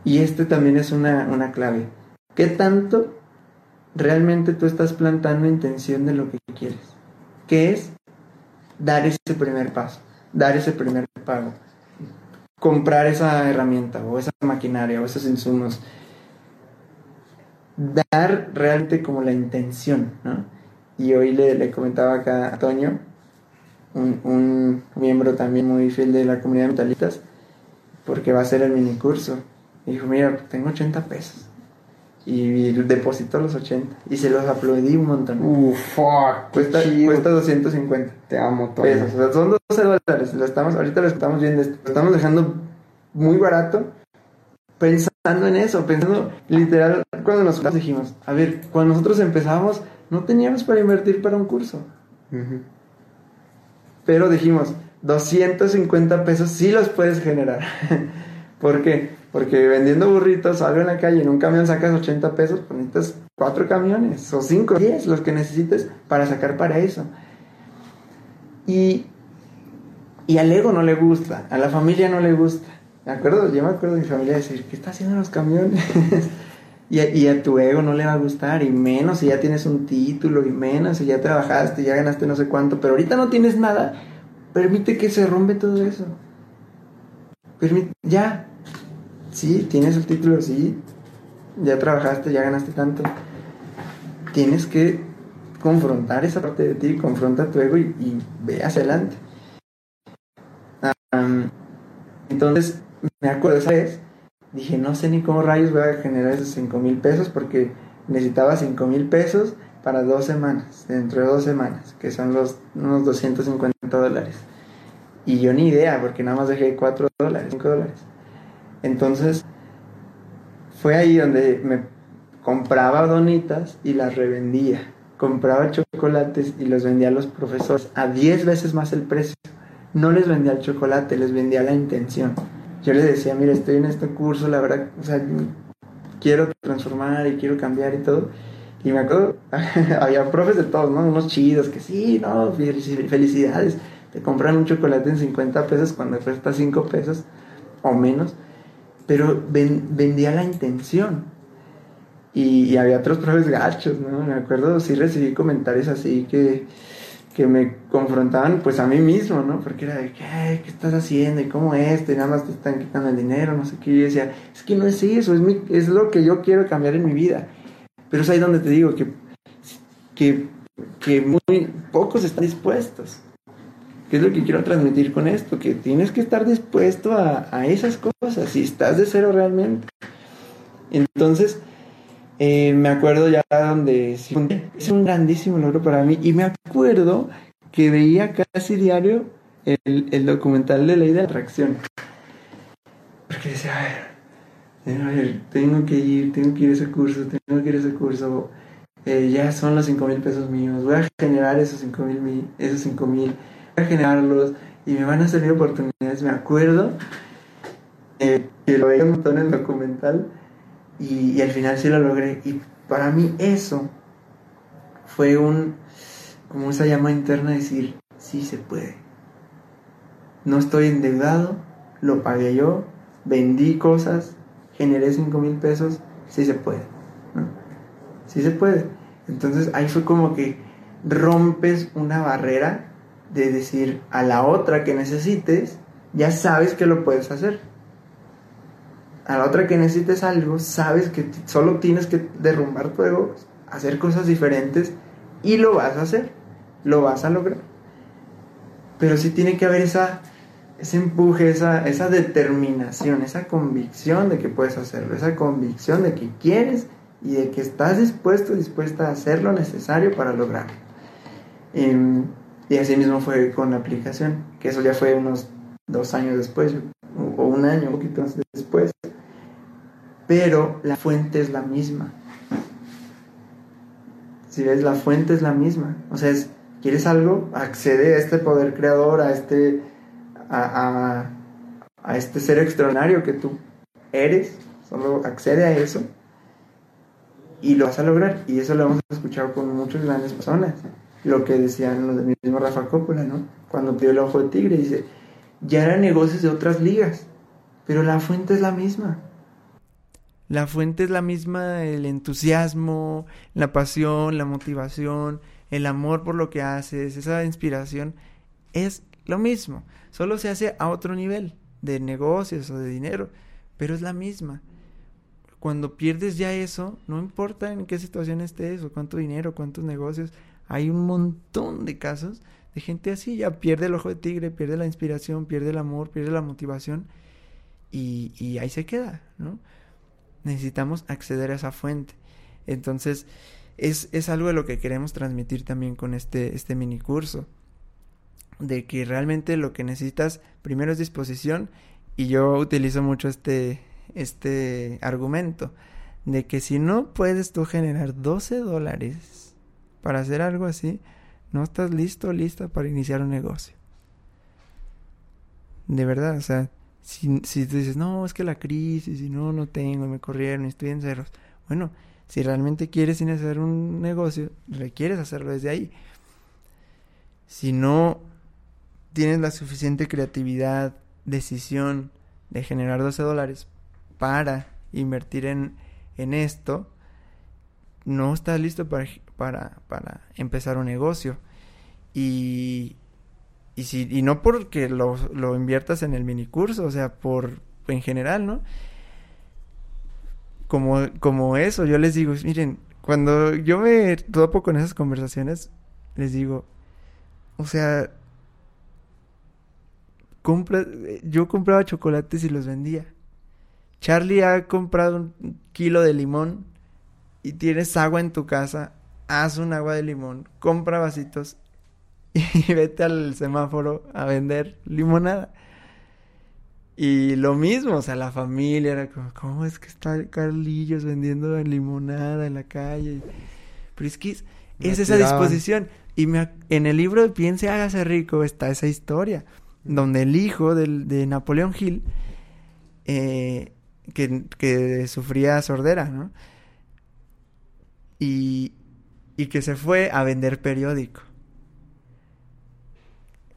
Y este también es una, una clave. ¿Qué tanto realmente tú estás plantando intención de lo que quieres? ¿Qué es? Dar ese primer paso, dar ese primer pago comprar esa herramienta o esa maquinaria o esos insumos. Dar realmente como la intención, ¿no? Y hoy le, le comentaba acá a Toño, un, un miembro también muy fiel de la comunidad de metalistas, porque va a hacer el mini curso. Y dijo, mira, tengo 80 pesos. Y depositó los 80. Y se los aplaudí un montón. Uh, fuck. cuesta, chido. cuesta 250 Te amo, Toño. pesos. O sea, son 12 dólares. Lo estamos, ahorita lo estamos viendo. Lo estamos dejando muy barato. Pensando en eso, pensando literal, cuando nos dijimos, a ver, cuando nosotros empezamos, no teníamos para invertir para un curso. Pero dijimos, 250 pesos sí los puedes generar. ¿Por qué? Porque vendiendo burritos, salgo en la calle, en un camión sacas 80 pesos, pues necesitas cuatro camiones, o cinco, diez, los que necesites para sacar para eso. Y, y al ego no le gusta, a la familia no le gusta. ¿Me acuerdo? Yo me acuerdo de mi familia decir, ¿qué está haciendo los camiones? y, a, y, a, tu ego no le va a gustar, y menos si ya tienes un título, y menos si ya trabajaste, ya ganaste no sé cuánto, pero ahorita no tienes nada, permite que se rompe todo eso. Permite, ya, sí, tienes el título, sí, ya trabajaste, ya ganaste tanto. Tienes que confrontar esa parte de ti, confronta tu ego y, ve hacia adelante. Entonces, me acuerdo esa vez, dije, no sé ni cómo rayos voy a generar esos 5 mil pesos porque necesitaba 5 mil pesos para dos semanas, dentro de dos semanas, que son los, unos 250 dólares. Y yo ni idea, porque nada más dejé 4 dólares, 5 dólares. Entonces, fue ahí donde me compraba donitas y las revendía. Compraba chocolates y los vendía a los profesores a 10 veces más el precio. No les vendía el chocolate, les vendía la intención. Yo les decía, mira, estoy en este curso, la verdad, o sea, quiero transformar y quiero cambiar y todo. Y me acuerdo, había profes de todos, ¿no? Unos chidos que sí, no, felicidades. Te compran un chocolate en 50 pesos cuando cuesta 5 pesos o menos pero ven, vendía la intención. Y, y, había otros profes gachos, ¿no? Me acuerdo, sí recibí comentarios así que, que me confrontaban pues a mí mismo, ¿no? Porque era de, ¿qué, ¿qué estás haciendo? ¿Y cómo es? Y nada más te están quitando el dinero, no sé qué. Y yo decía, es que no es eso, es, mi, es lo que yo quiero cambiar en mi vida. Pero es ahí donde te digo que, que, que muy pocos están dispuestos. ¿Qué es lo que quiero transmitir con esto? Que tienes que estar dispuesto a, a esas cosas, si estás de cero realmente. Entonces, eh, me acuerdo ya donde es un grandísimo logro para mí y me acuerdo que veía casi diario el, el documental de ley de atracción. Porque decía, a ver, tengo que ir, tengo que ir a ese curso, tengo que ir a ese curso. Eh, ya son los 5 mil pesos míos, voy a generar esos 5 mil, esos 5 mil a generarlos y me van a salir oportunidades. Me acuerdo eh, que lo veía un montón en el documental y, al final sí lo logré. Y para mí eso fue un, como esa llama interna de decir, sí se puede. No estoy endeudado, lo pagué yo, vendí cosas, generé 5 mil pesos, sí se puede. Sí se puede. Entonces ahí fue como que rompes una barrera de decir a la otra que necesites, ya sabes que lo puedes hacer. A la otra que necesites algo, sabes que solo tienes que derrumbar tu hacer cosas diferentes y lo vas a hacer, lo vas a lograr. Pero sí tiene que haber esa, ese empuje, esa, esa determinación, esa convicción de que puedes hacerlo, esa convicción de que quieres y de que estás dispuesto, dispuesta a hacer lo necesario para lograrlo. Eh, y así mismo fue con la aplicación, que eso ya fue unos dos años después, o un año, un poquito después. Pero la fuente es la misma. Si ves, la fuente es la misma. O sea, es, ¿quieres algo? Accede a este poder creador, a este, a, a, este ser extraordinario que tú eres. Solo accede a eso y lo vas a lograr. Y eso lo hemos escuchado con muchas grandes personas lo que decían los del mismo Rafa Coppola, ¿no? Cuando pidió el ojo de tigre, dice, ya eran negocios de otras ligas, pero la fuente es la misma. La fuente es la misma, el entusiasmo, la pasión, la motivación, el amor por lo que haces, esa inspiración, es lo mismo, solo se hace a otro nivel de negocios o de dinero, pero es la misma. Cuando pierdes ya eso, no importa en qué situación estés o cuánto dinero, cuántos negocios, hay un montón de casos de gente así, ya pierde el ojo de tigre, pierde la inspiración, pierde el amor, pierde la motivación y, y ahí se queda, ¿no? Necesitamos acceder a esa fuente. Entonces, es, es algo de lo que queremos transmitir también con este, este mini curso. De que realmente lo que necesitas primero es disposición. Y yo utilizo mucho este, este argumento. De que si no puedes tú generar 12 dólares para hacer algo así, no estás listo, lista para iniciar un negocio. De verdad, o sea, Si, si tú dices, no, es que la crisis, y no, no tengo, me corrieron, estoy en ceros. Bueno, si realmente quieres iniciar un negocio, requieres hacerlo desde ahí. Si no tienes la suficiente creatividad, decisión de generar 12 dólares para invertir en, en esto, no estás listo para, para, para empezar un negocio. Y, y, si, y no porque lo, lo inviertas en el minicurso, o sea, por en general, ¿no? Como, como eso, yo les digo, miren, cuando yo me topo con esas conversaciones, les digo, o sea, compra, yo compraba chocolates y los vendía. Charlie ha comprado un kilo de limón y tienes agua en tu casa, haz un agua de limón, compra vasitos y vete al semáforo a vender limonada. Y lo mismo, o sea, la familia era como, ¿cómo es que está Carlillos vendiendo limonada en la calle? Pero es que es, esa disposición. Y me, en el libro de Piense, hágase rico está esa historia, donde el hijo del, de Napoleón Hill, eh, que, que sufría sordera, ¿no? Y, y que se fue a vender periódico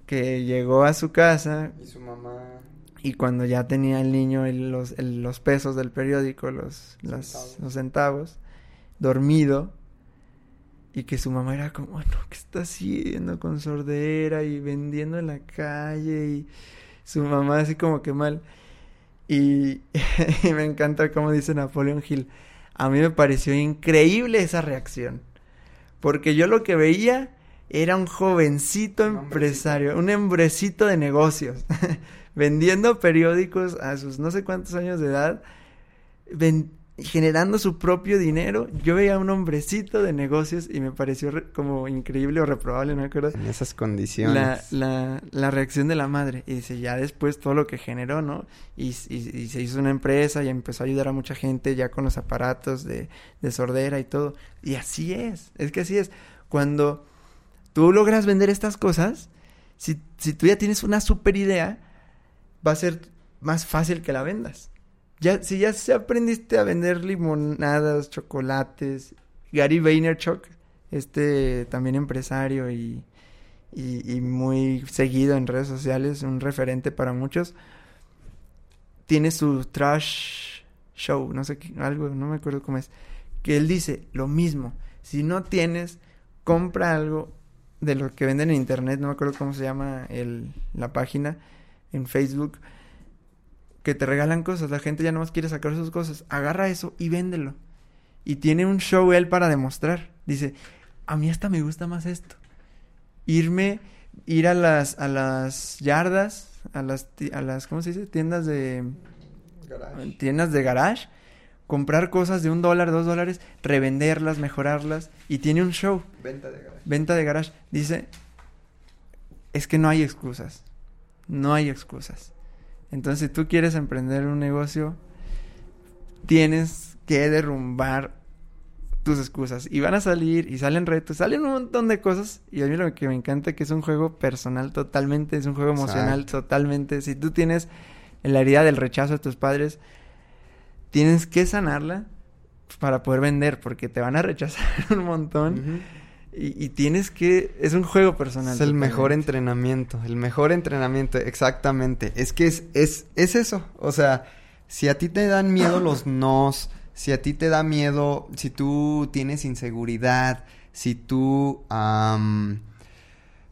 que llegó a su casa. Y su mamá. Y cuando ya tenía el niño los, los, pesos del periódico, los, centavos. los centavos, dormido, y que su mamá era como, bueno, ¿qué está haciendo con sordera y vendiendo en la calle? Y su mamá así como que mal. Y, y me encanta como dice Napoleón Hill. A mí me pareció increíble esa reacción. Porque yo lo que veía era un jovencito empresario, un hombrecito de negocios, vendiendo periódicos a sus no sé cuántos años de edad, generando su propio dinero. Yo veía a un hombrecito de negocios y me pareció como increíble o reprobable, no me acuerdo. En esas condiciones. La, la, reacción de la madre. Y dice, ya después todo lo que generó, ¿no? Y, y, se hizo una empresa y empezó a ayudar a mucha gente ya con los aparatos de, de sordera y todo. Y así es, es que así es. Cuando tú logras vender estas cosas, si, si tú ya tienes una super idea, va a ser más fácil que la vendas. Ya, si ya aprendiste a vender limonadas, chocolates, Gary Vaynerchuk, este también empresario y, y, muy seguido en redes sociales, un referente para muchos, tiene su trash show, no sé qué, algo, no me acuerdo cómo es, que él dice lo mismo, si no tienes, compra algo de lo que venden en internet, no me acuerdo cómo se llama el, la página en Facebook, que te regalan cosas, la gente ya no más quiere sacar sus cosas, agarra eso y véndelo. Y tiene un show él para demostrar. Dice, a mí hasta me gusta más esto. Irme, ir a las, a las yardas, a las, a las, ¿cómo se dice? Tiendas de... Tiendas de garage comprar cosas de un dólar, dos dólares, revenderlas, mejorarlas y tiene un show. Venta de garage. Venta de garage. Dice, es que no hay excusas. No hay excusas. Entonces, si tú quieres emprender un negocio, tienes que derrumbar tus excusas. Y van a salir, y salen retos, salen un montón de cosas. Y a mí lo que me encanta es que es un juego personal totalmente, es un juego emocional totalmente. Si tú tienes la herida del rechazo de tus padres, tienes que sanarla para poder vender, porque te van a rechazar un montón. y, tienes que... Es un juego personal. Es el mejor entrenamiento, el mejor entrenamiento, exactamente. Es que es, es, es eso. O sea, si a ti te dan miedo los nos, si a ti te da miedo, si tú tienes inseguridad, si tú...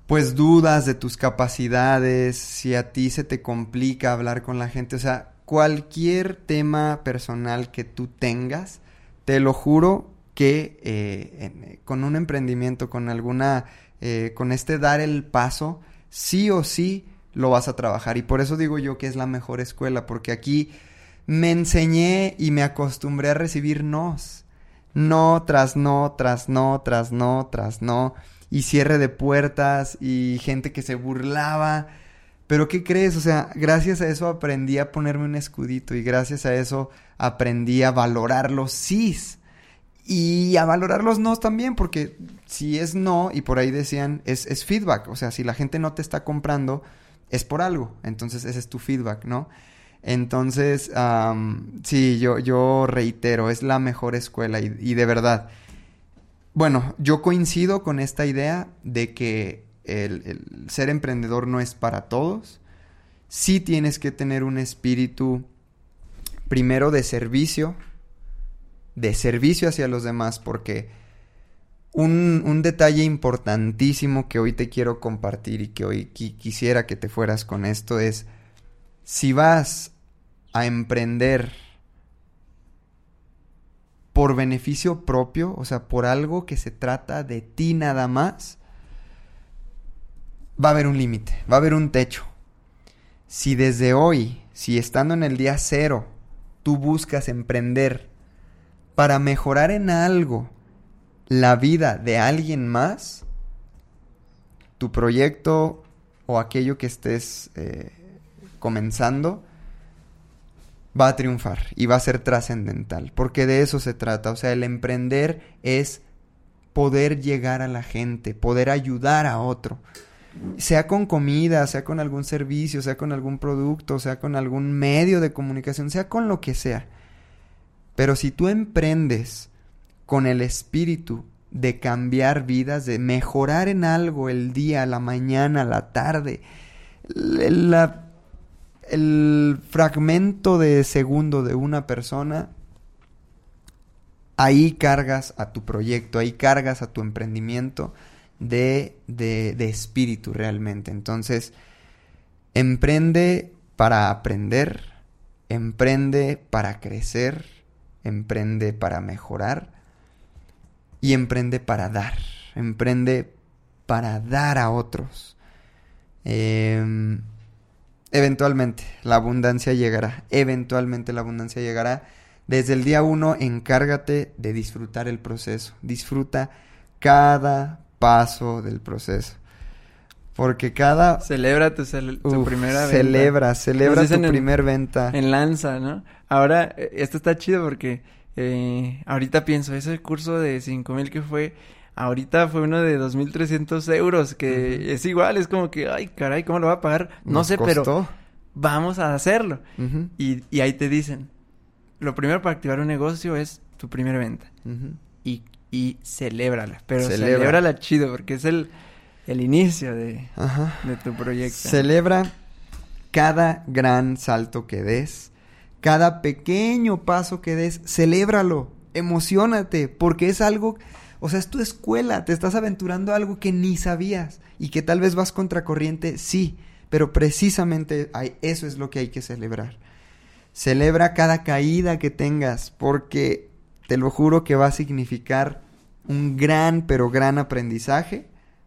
pues dudas de tus capacidades, si a ti se te complica hablar con la gente, o sea, cualquier tema personal que tú tengas, te lo juro que eh, eh, con un emprendimiento, con alguna, eh, con este dar el paso, sí o sí lo vas a trabajar. Y por eso digo yo que es la mejor escuela, porque aquí me enseñé y me acostumbré a recibir nos. No tras no, tras no, tras no, tras no. Y cierre de puertas y gente que se burlaba pero ¿qué crees? O sea, gracias a eso aprendí a ponerme un escudito y gracias a eso aprendí a valorar los sís. Y a valorar los no también, porque si es no, y por ahí decían, es, es feedback. O sea, si la gente no te está comprando, es por algo. Entonces ese es tu feedback, ¿no? Entonces, sí, yo, yo reitero, es la mejor escuela y, de verdad. Bueno, yo coincido con esta idea de que el, ser emprendedor no es para todos. Sí tienes que tener un espíritu primero de servicio, de servicio hacia los demás, porque un, un, detalle importantísimo que hoy te quiero compartir y que hoy quisiera que te fueras con esto es, si vas a emprender por beneficio propio, o sea, por algo que se trata de ti nada más, va a haber un límite, va a haber un techo. Si desde hoy, si estando en el día cero, tú buscas emprender para mejorar en algo la vida de alguien más, tu proyecto o aquello que estés eh, comenzando va a triunfar y va a ser trascendental, porque de eso se trata, o sea, el emprender es poder llegar a la gente, poder ayudar a otro, sea con comida, sea con algún servicio, sea con algún producto, sea con algún medio de comunicación, sea con lo que sea. Pero si tú emprendes con el espíritu de cambiar vidas, de mejorar en algo el día, la mañana, la tarde, el fragmento de segundo de una persona, ahí cargas a tu proyecto, ahí cargas a tu emprendimiento de, de, de espíritu realmente. Entonces, emprende para aprender, emprende para crecer, emprende para mejorar y emprende para dar, emprende para dar a otros. Em, eventualmente la abundancia llegará, eventualmente la abundancia llegará. Desde el día uno encárgate de disfrutar el proceso, disfruta cada paso del proceso. Porque cada... Celebra tu, primera venta. Celebra, celebra tu primer venta. En lanza, ¿no? Ahora, eh, esto está chido porque eh, ahorita pienso, ese curso de cinco mil que fue, ahorita fue uno de 2.300 euros, que es igual, es como que, ay, caray, ¿cómo lo va a pagar? No sé, pero vamos a hacerlo. y, y, ahí te dicen, lo primero para activar un negocio es tu primera venta. y, y celébrala, pero Celebra. celébrala chido, porque es el, el inicio de, de tu proyecto. Celebra cada gran salto que des cada pequeño paso que des, celébralo, emocionate, porque es algo, o sea, es tu escuela, te estás aventurando algo que ni sabías y que tal vez vas contracorriente, sí, pero precisamente eso es lo que hay que celebrar. Celebra cada caída que tengas, porque te lo juro que va a significar un gran, pero gran aprendizaje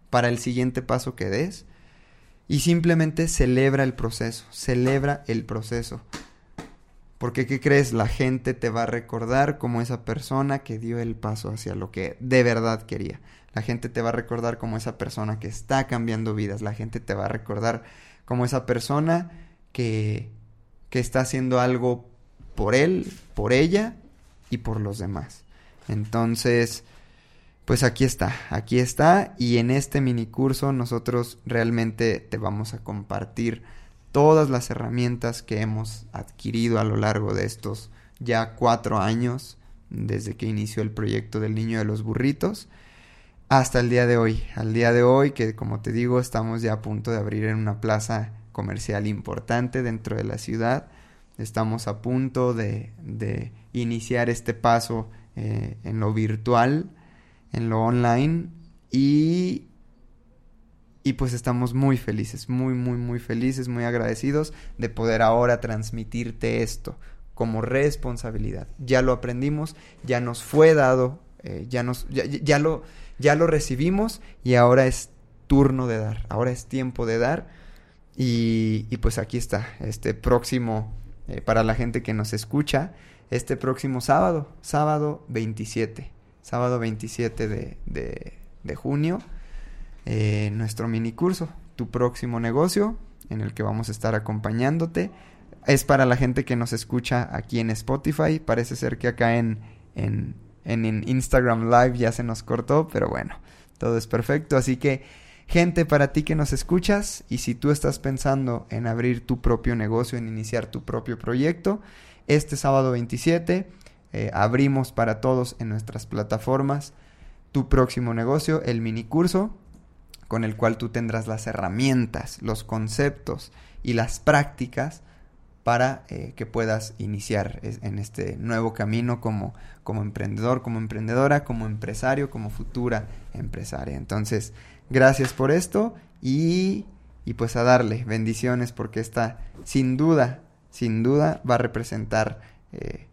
para el siguiente paso que des. Y simplemente celebra el proceso, celebra el proceso. Porque, ¿qué crees? La gente te va a recordar como esa persona que dio el paso hacia lo que de verdad quería. La gente te va a recordar como esa persona que está cambiando vidas. La gente te va a recordar como esa persona que, que está haciendo algo por él, por ella y por los demás. Entonces, pues aquí está, aquí está. Y en este mini curso nosotros realmente te vamos a compartir todas las herramientas que hemos adquirido a lo largo de estos ya cuatro años desde que inició el proyecto del niño de los burritos hasta el día de hoy. Al día de hoy que como te digo estamos ya a punto de abrir en una plaza comercial importante dentro de la ciudad. Estamos a punto de, de iniciar este paso eh, en lo virtual, en lo online y y pues estamos muy felices, muy, muy, muy felices, muy agradecidos de poder ahora transmitirte esto como responsabilidad. Ya lo aprendimos, ya nos fue dado, eh, ya, nos, ya, lo, ya lo recibimos y ahora es turno de dar, ahora es tiempo de dar. Y, pues aquí está, este próximo, eh, para la gente que nos escucha, este próximo sábado, sábado 27, sábado 27 de, de, junio eh, nuestro mini curso, tu próximo negocio, en el que vamos a estar acompañándote. Es para la gente que nos escucha aquí en Spotify. Parece ser que acá en, en, Instagram Live ya se nos cortó, pero bueno, todo es perfecto. Así que Gente, para ti que nos escuchas y si tú estás pensando en abrir tu propio negocio, en iniciar tu propio proyecto, este sábado 27 eh, abrimos para todos en nuestras plataformas tu próximo negocio, el mini curso, con el cual tú tendrás las herramientas, los conceptos y las prácticas para eh, que puedas iniciar en este nuevo camino como, como emprendedor, como emprendedora, como empresario, como futura empresaria. Entonces, gracias por esto y, y pues a darle bendiciones porque esta sin duda, sin duda va a representar eh,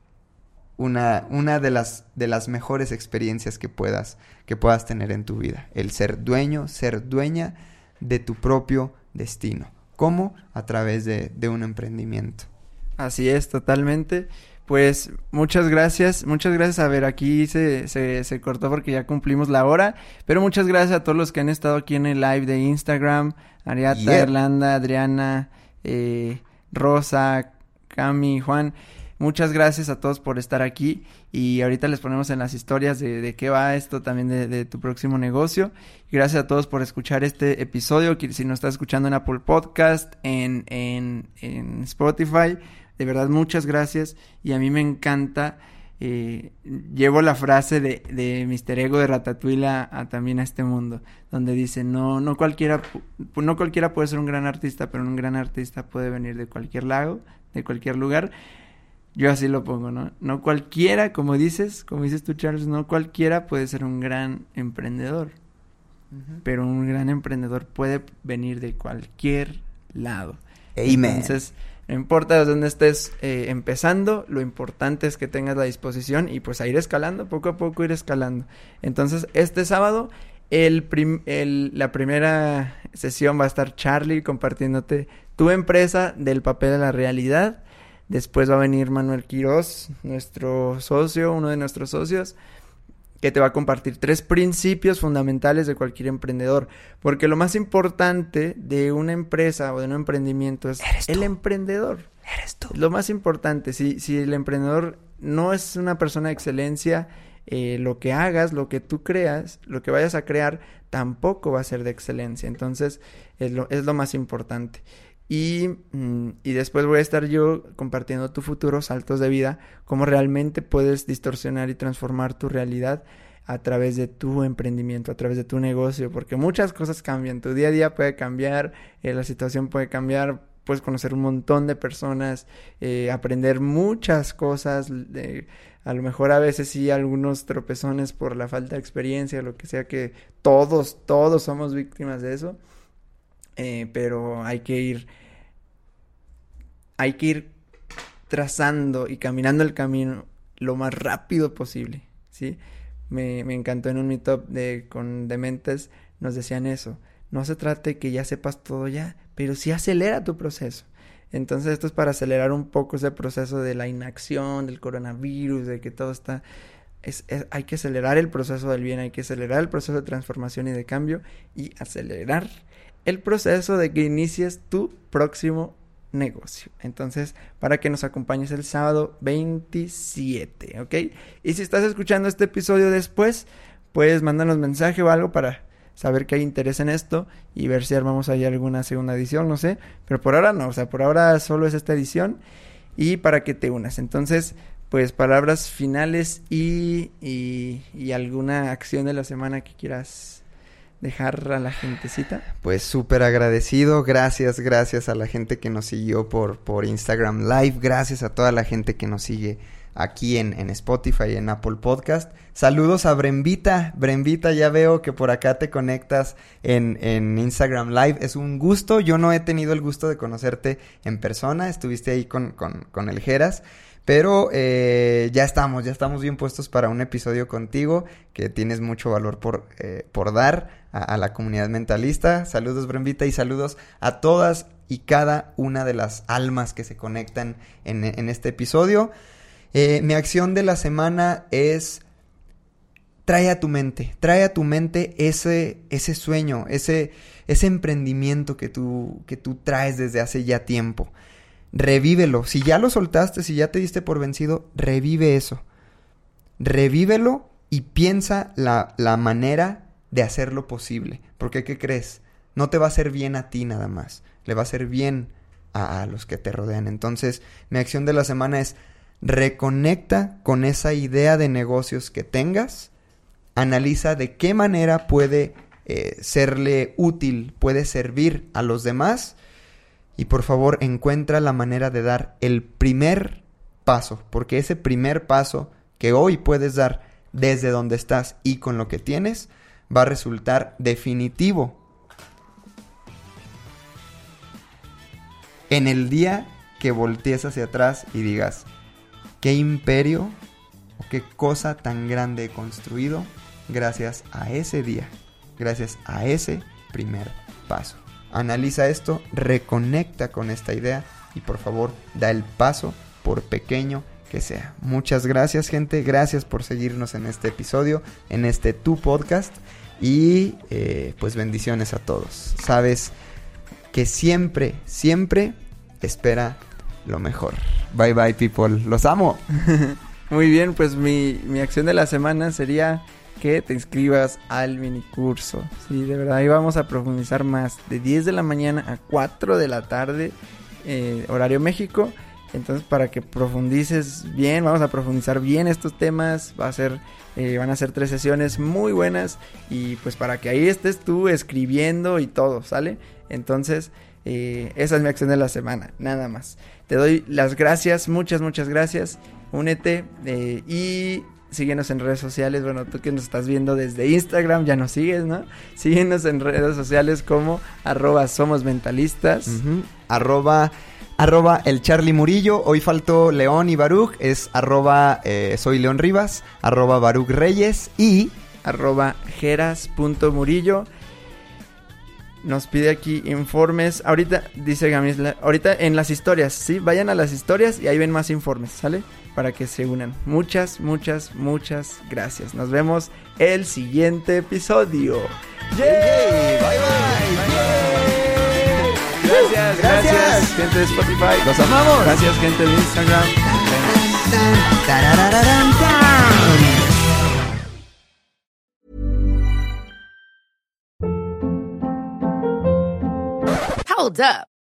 una, una de, las, de las mejores experiencias que puedas, que puedas tener en tu vida. El ser dueño, ser dueña de tu propio destino. ¿Cómo? A través de, un emprendimiento. Así es, totalmente. Pues muchas gracias, muchas gracias. A ver, aquí se, se, se, cortó porque ya cumplimos la hora, pero muchas gracias a todos los que han estado aquí en el live de Instagram, Ariata, Irlanda, Adriana, eh, Rosa, Cami, Juan. Muchas gracias a todos por estar aquí y ahorita les ponemos en las historias de, de qué va esto también de, tu próximo negocio. Gracias a todos por escuchar este episodio. Si nos estás escuchando en Apple Podcast, en, en, en Spotify, de verdad muchas gracias y a mí me encanta. Eh, llevo la frase de, de Mr. Ego de Ratatouille a, también a este mundo, donde dice, no, no cualquiera, no cualquiera puede ser un gran artista, pero un gran artista puede venir de cualquier lado, de cualquier lugar. Yo así lo pongo, ¿no? No cualquiera, como dices, como dices tú, Charles, no cualquiera puede ser un gran emprendedor. Pero un gran emprendedor puede venir de cualquier lado. Entonces, no importa de dónde estés eh, empezando, lo importante es que tengas la disposición y pues a ir escalando, poco a poco ir escalando. Entonces, este sábado, el, el la primera sesión va a estar Charlie compartiéndote tu empresa del papel a la realidad Después va a venir Manuel Quiroz, nuestro socio, uno de nuestros socios, que te va a compartir tres principios fundamentales de cualquier emprendedor. Porque lo más importante de una empresa o de un emprendimiento es el emprendedor. Eres tú. Lo más importante, si, si el emprendedor no es una persona de excelencia, eh, lo que hagas, lo que tú creas, lo que vayas a crear, tampoco va a ser de excelencia. Entonces, es lo, es lo más importante. Y, mm, y, después voy a estar yo compartiendo tu futuro, saltos de vida, cómo realmente puedes distorsionar y transformar tu realidad a través de tu emprendimiento, a través de tu negocio, porque muchas cosas cambian, tu día a día puede cambiar, eh, la situación puede cambiar, puedes conocer un montón de personas, eh, aprender muchas cosas, a lo mejor a veces sí algunos tropezones por la falta de experiencia, lo que sea que todos, todos somos víctimas de eso eh, pero hay que ir, hay que ir trazando y caminando el camino lo más rápido posible, ¿sí? Me, me encantó en un meetup de, con dementes, nos decían eso, no se trate que ya sepas todo ya, pero sí acelera tu proceso. Entonces esto es para acelerar un poco ese proceso de la inacción, del coronavirus, de que todo está... es, hay que acelerar el proceso del bien, hay que acelerar el proceso de transformación y de cambio y acelerar el proceso de que inicies tu próximo negocio. Entonces, para que nos acompañes el sábado 27, ¿ok? Y si estás escuchando este episodio después, puedes mandarnos mensaje o algo para saber que hay interés en esto y ver si armamos ahí alguna segunda edición, no sé. Pero por ahora no, o sea, por ahora solo es esta edición y para que te unas. Entonces, pues palabras finales y, y, y alguna acción de la semana que quieras dejar a la gentecita? Pues súper agradecido, gracias, gracias a la gente que nos siguió por, por Instagram Live, gracias a toda la gente que nos sigue aquí en, en Spotify y en Apple Podcast. Saludos a Brembita, Brembita, ya veo que por acá te conectas en, en Instagram Live, es un gusto, yo no he tenido el gusto de conocerte en persona, estuviste ahí con, con, con el Geras. Pero eh, ya estamos, ya estamos bien puestos para un episodio contigo, que tienes mucho valor por, eh, por dar a, la comunidad mentalista. Saludos, Brembita, y saludos a todas y cada una de las almas que se conectan en, en este episodio. Eh, mi acción de la semana es trae a tu mente, trae a tu mente ese, ese sueño, ese, ese emprendimiento que tú, que tú traes desde hace ya tiempo revívelo. Si ya lo soltaste, si ya te diste por vencido, revive eso. Revívelo y piensa la, la manera de hacerlo posible. Porque, ¿qué crees? no te va a hacer bien a ti nada más, le va a hacer bien a, a los que te rodean. Entonces, mi acción de la semana es reconecta con esa idea de negocios que tengas, analiza de qué manera puede eh, serle útil, puede servir a los demás y por favor encuentra la manera de dar el primer paso, porque ese primer paso que hoy puedes dar desde donde estás y con lo que tienes va a resultar definitivo en el día que voltees hacia atrás y digas, qué imperio o qué cosa tan grande he construido gracias a ese día, gracias a ese primer paso. Analiza esto, reconecta con esta idea y por favor da el paso por pequeño que sea. Muchas gracias gente, gracias por seguirnos en este episodio, en este Tu Podcast y eh, pues bendiciones a todos. Sabes que siempre, siempre espera lo mejor. Bye bye people, los amo. Muy bien, pues mi, mi acción de la semana sería que te inscribas al mini curso. Sí, de verdad, ahí vamos a profundizar más. De 10 de la mañana a 4 de la tarde, eh, horario México. Entonces, para que profundices bien, vamos a profundizar bien estos temas. Va a ser, eh, van a ser tres sesiones muy buenas. Y pues para que ahí estés tú escribiendo y todo, ¿sale? Entonces, eh, esa es mi acción de la semana, nada más. Te doy las gracias, muchas, muchas gracias. Únete eh, y síguenos en redes sociales. Bueno, tú que nos estás viendo desde Instagram, ya nos sigues, ¿no? Síguenos en redes sociales como arroba somos mentalistas. Arroba el Charlie Murillo. Hoy faltó León y Baruch. Es arroba eh, soy León Rivas. Arroba Baruch Reyes. Y arroba geras.murillo. Nos pide aquí informes. Ahorita, dice Gamisla, ahorita en las historias, ¿sí? Vayan a las historias y ahí ven más informes, ¿sale? Para que se unan. Muchas, muchas, muchas gracias. Nos vemos el siguiente episodio. ¡Yay! bye bye. Gracias, gracias, gente de Spotify. Los amamos. Gracias, gente de Instagram. Hold up.